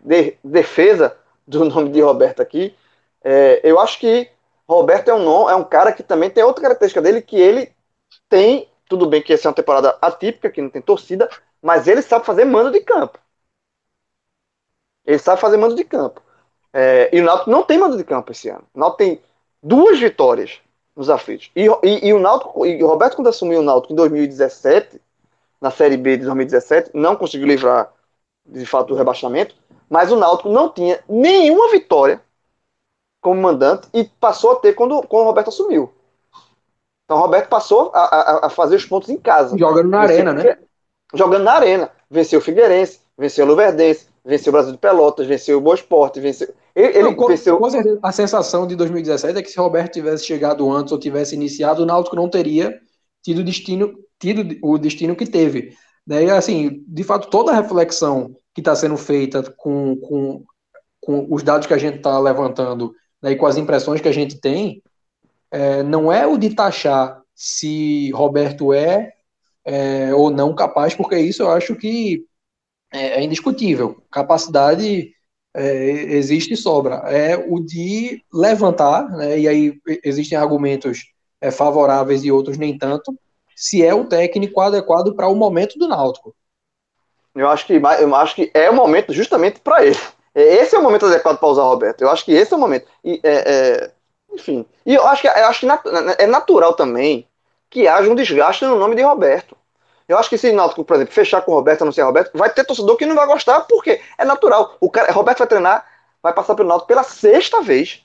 Speaker 2: de, defesa do nome de Roberto aqui. É, eu acho que Roberto é um, nome, é um cara que também tem outra característica dele, que ele tem, tudo bem que essa é uma temporada atípica, que não tem torcida, mas ele sabe fazer mando de campo. Ele sabe fazer mando de campo. É, e o Náutico não tem mando de campo esse ano. O Náutico tem duas vitórias nos aflitos. E, e, e, o Náutico, e o Roberto, quando assumiu o Náutico em 2017, na Série B de 2017, não conseguiu livrar de fato do rebaixamento, mas o Náutico não tinha nenhuma vitória como mandante e passou a ter quando, quando o Roberto assumiu. Então o Roberto passou a, a, a fazer os pontos em casa.
Speaker 3: Jogando na arena, né?
Speaker 2: Jogando na arena. Venceu o Figueirense, venceu o Luverdense, venceu o Brasil de Pelotas, venceu o Boa Esporte, venceu. Ele,
Speaker 3: Não, com, venceu... com certeza, a sensação de 2017 é que se Roberto tivesse chegado antes ou tivesse iniciado, o Náutico não teria tido, destino, tido o destino que teve. Daí, assim, de fato, toda a reflexão que está sendo feita com, com, com os dados que a gente está levantando né, e com as impressões que a gente tem, é, não é o de taxar se Roberto é, é ou não capaz, porque isso eu acho que é, é indiscutível. Capacidade é, existe e sobra. É o de levantar, né, e aí existem argumentos é, favoráveis e outros nem tanto, se é o técnico adequado para o momento do Náutico.
Speaker 2: Eu acho que, eu acho que é o momento justamente para ele. É, esse é o momento adequado para usar o Roberto. Eu acho que esse é o momento. E, é, é, enfim. E eu acho que, eu acho que é natural também que haja um desgaste no nome de Roberto. Eu acho que se o Náutico, por exemplo, fechar com o Roberto, não ser Roberto, vai ter torcedor que não vai gostar, porque é natural. O cara, Roberto vai treinar, vai passar pelo Náutico pela sexta vez.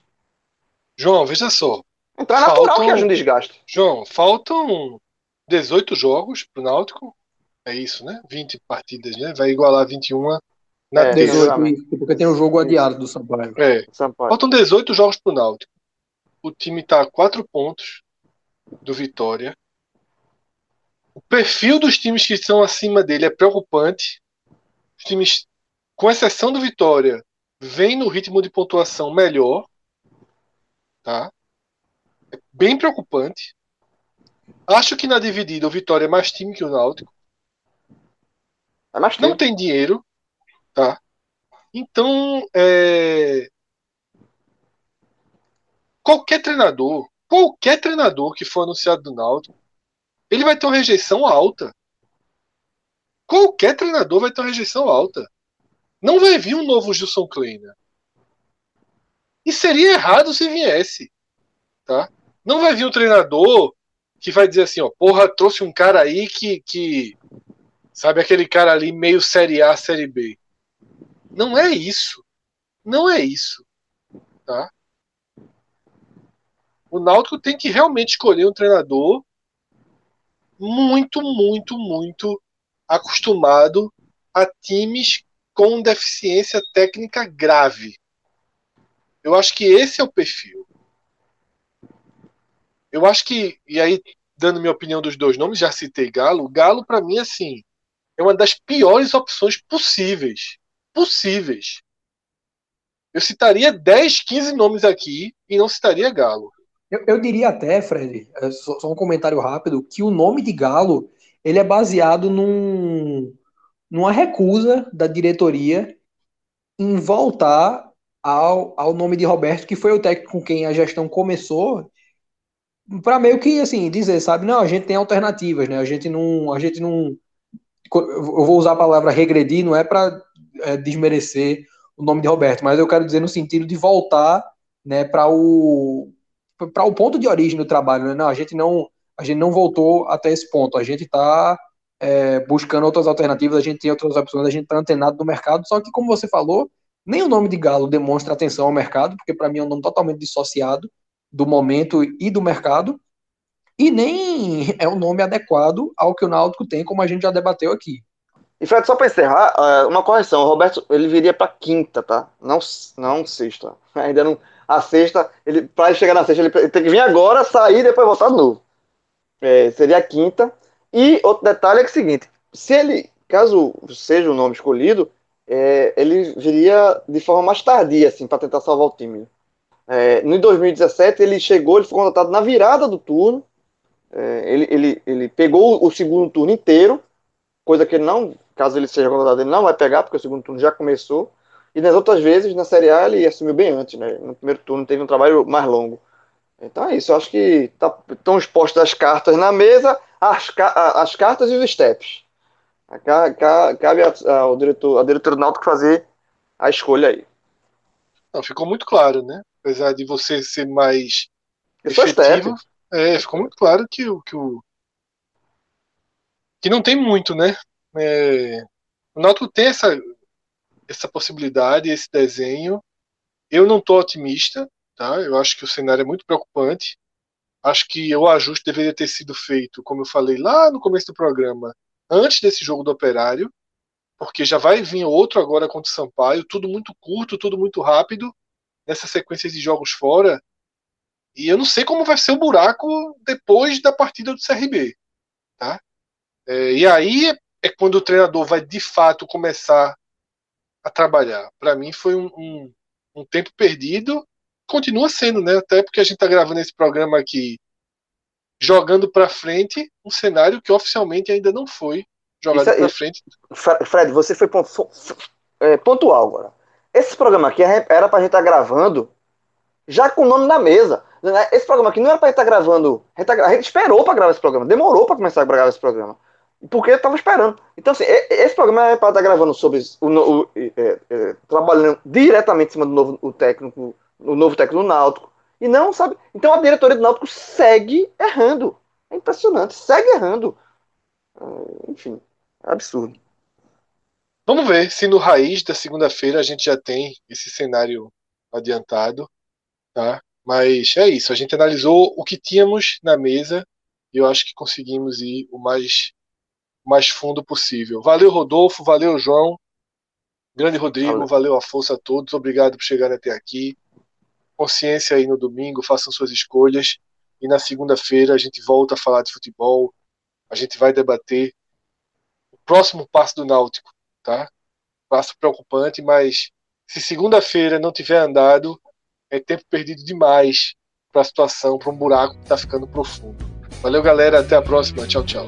Speaker 1: João, veja só.
Speaker 2: Então é natural faltam, que haja um desgaste.
Speaker 1: João, faltam 18 jogos pro Náutico. É isso, né? 20 partidas, né? Vai igualar 21
Speaker 3: na é, 18, porque tem o um jogo adiado do Sampaio.
Speaker 1: É. Sampaio. Faltam 18 jogos pro Náutico. O time tá a 4 pontos do Vitória. O perfil dos times que estão acima dele é preocupante. Os times, com exceção do Vitória, vêm no ritmo de pontuação melhor. Tá? É bem preocupante. Acho que na dividida o Vitória é mais time que o Náutico. Não tem dinheiro. Tá? Então, é... qualquer treinador, qualquer treinador que for anunciado do Náutico, ele vai ter uma rejeição alta. Qualquer treinador vai ter uma rejeição alta. Não vai vir um novo Gilson Kleiner. E seria errado se viesse. Tá? Não vai vir um treinador que vai dizer assim, ó, porra, trouxe um cara aí que, que sabe aquele cara ali meio série A, série B. Não é isso. Não é isso. Tá? O Náutico tem que realmente escolher um treinador muito, muito, muito acostumado a times com deficiência técnica grave. Eu acho que esse é o perfil. Eu acho que, e aí, dando minha opinião dos dois nomes, já citei Galo. Galo, para mim, assim, é uma das piores opções possíveis. Possíveis. Eu citaria 10, 15 nomes aqui e não citaria Galo.
Speaker 3: Eu, eu diria até, Fred, é, só, só, um comentário rápido, que o nome de Galo ele é baseado num, numa recusa da diretoria em voltar ao, ao nome de Roberto, que foi o técnico com quem a gestão começou, para meio que assim dizer, sabe, não, a gente tem alternativas, né? A gente não, a gente não, eu vou usar a palavra regredir, não é para é, desmerecer o nome de Roberto, mas eu quero dizer no sentido de voltar, né, para o para o ponto de origem do trabalho, né? Não, a gente não, a gente não voltou até esse ponto. A gente está é, buscando outras alternativas, a gente tem outras opções, a gente está antenado no mercado. Só que, como você falou, nem o nome de Galo demonstra atenção ao mercado, porque para mim é um nome totalmente dissociado do momento e do mercado, e nem é um nome adequado ao que o Náutico tem, como a gente já debateu aqui.
Speaker 2: E Fred, só para encerrar, é, uma correção, o Roberto ele viria para quinta, tá? Não, não sexta. Ainda não, a sexta, ele, para chegar na sexta, ele tem que vir agora, sair e depois voltar de novo. É, seria a quinta. E outro detalhe é, é o seguinte: se ele, caso seja o nome escolhido, é, ele viria de forma mais tardia, assim, para tentar salvar o time. É, no 2017, ele chegou, ele foi contratado na virada do turno. É, ele, ele, ele pegou o segundo turno inteiro, coisa que ele não, caso ele seja contratado, ele não vai pegar, porque o segundo turno já começou. E nas outras vezes, na Série A, ele assumiu bem antes, né? No primeiro turno teve um trabalho mais longo. Então é isso, eu acho que tá, estão expostas as cartas na mesa, as, as cartas e os steps. Cabe ao diretor, ao diretor do Náutico fazer a escolha aí.
Speaker 1: Não, ficou muito claro, né? Apesar de você ser mais eu efetivo, é, ficou muito claro que que o que não tem muito, né? É, o Náutico tem essa essa possibilidade, esse desenho. Eu não estou otimista, tá? Eu acho que o cenário é muito preocupante. Acho que o ajuste deveria ter sido feito, como eu falei lá no começo do programa, antes desse jogo do Operário, porque já vai vir outro agora contra o Sampaio, tudo muito curto, tudo muito rápido, nessa sequência de jogos fora. E eu não sei como vai ser o buraco depois da partida do CRB, tá? É, e aí é quando o treinador vai de fato começar a trabalhar. Para mim foi um, um, um, tempo perdido, continua sendo, né? Até porque a gente está gravando esse programa aqui, jogando para frente um cenário que oficialmente ainda não foi jogado para frente.
Speaker 2: Fred, você foi é, pontual agora. Esse programa aqui era para a gente estar tá gravando já com o nome na mesa. Esse programa aqui não era pra estar tá gravando. A gente, tá, a gente esperou pra gravar esse programa. Demorou pra começar a gravar esse programa. Porque eu tava esperando. Então, assim, esse programa é para estar tá gravando sobre o, o é, é, trabalhando diretamente em cima do novo o técnico, o novo técnico do Náutico. E não, sabe? Então a diretoria do Náutico segue errando. É impressionante, segue errando. É, enfim, é absurdo.
Speaker 1: Vamos ver se no raiz da segunda-feira a gente já tem esse cenário adiantado, tá? Mas é isso, a gente analisou o que tínhamos na mesa e eu acho que conseguimos ir o mais mais fundo possível. Valeu, Rodolfo, valeu, João. Grande Rodrigo, valeu, valeu a força a todos. Obrigado por chegarem até aqui. Consciência aí no domingo, façam suas escolhas. E na segunda-feira a gente volta a falar de futebol. A gente vai debater o próximo passo do Náutico, tá? Passo preocupante, mas se segunda-feira não tiver andado, é tempo perdido demais para a situação, para um buraco que está ficando profundo. Valeu, galera. Até a próxima. Tchau, tchau.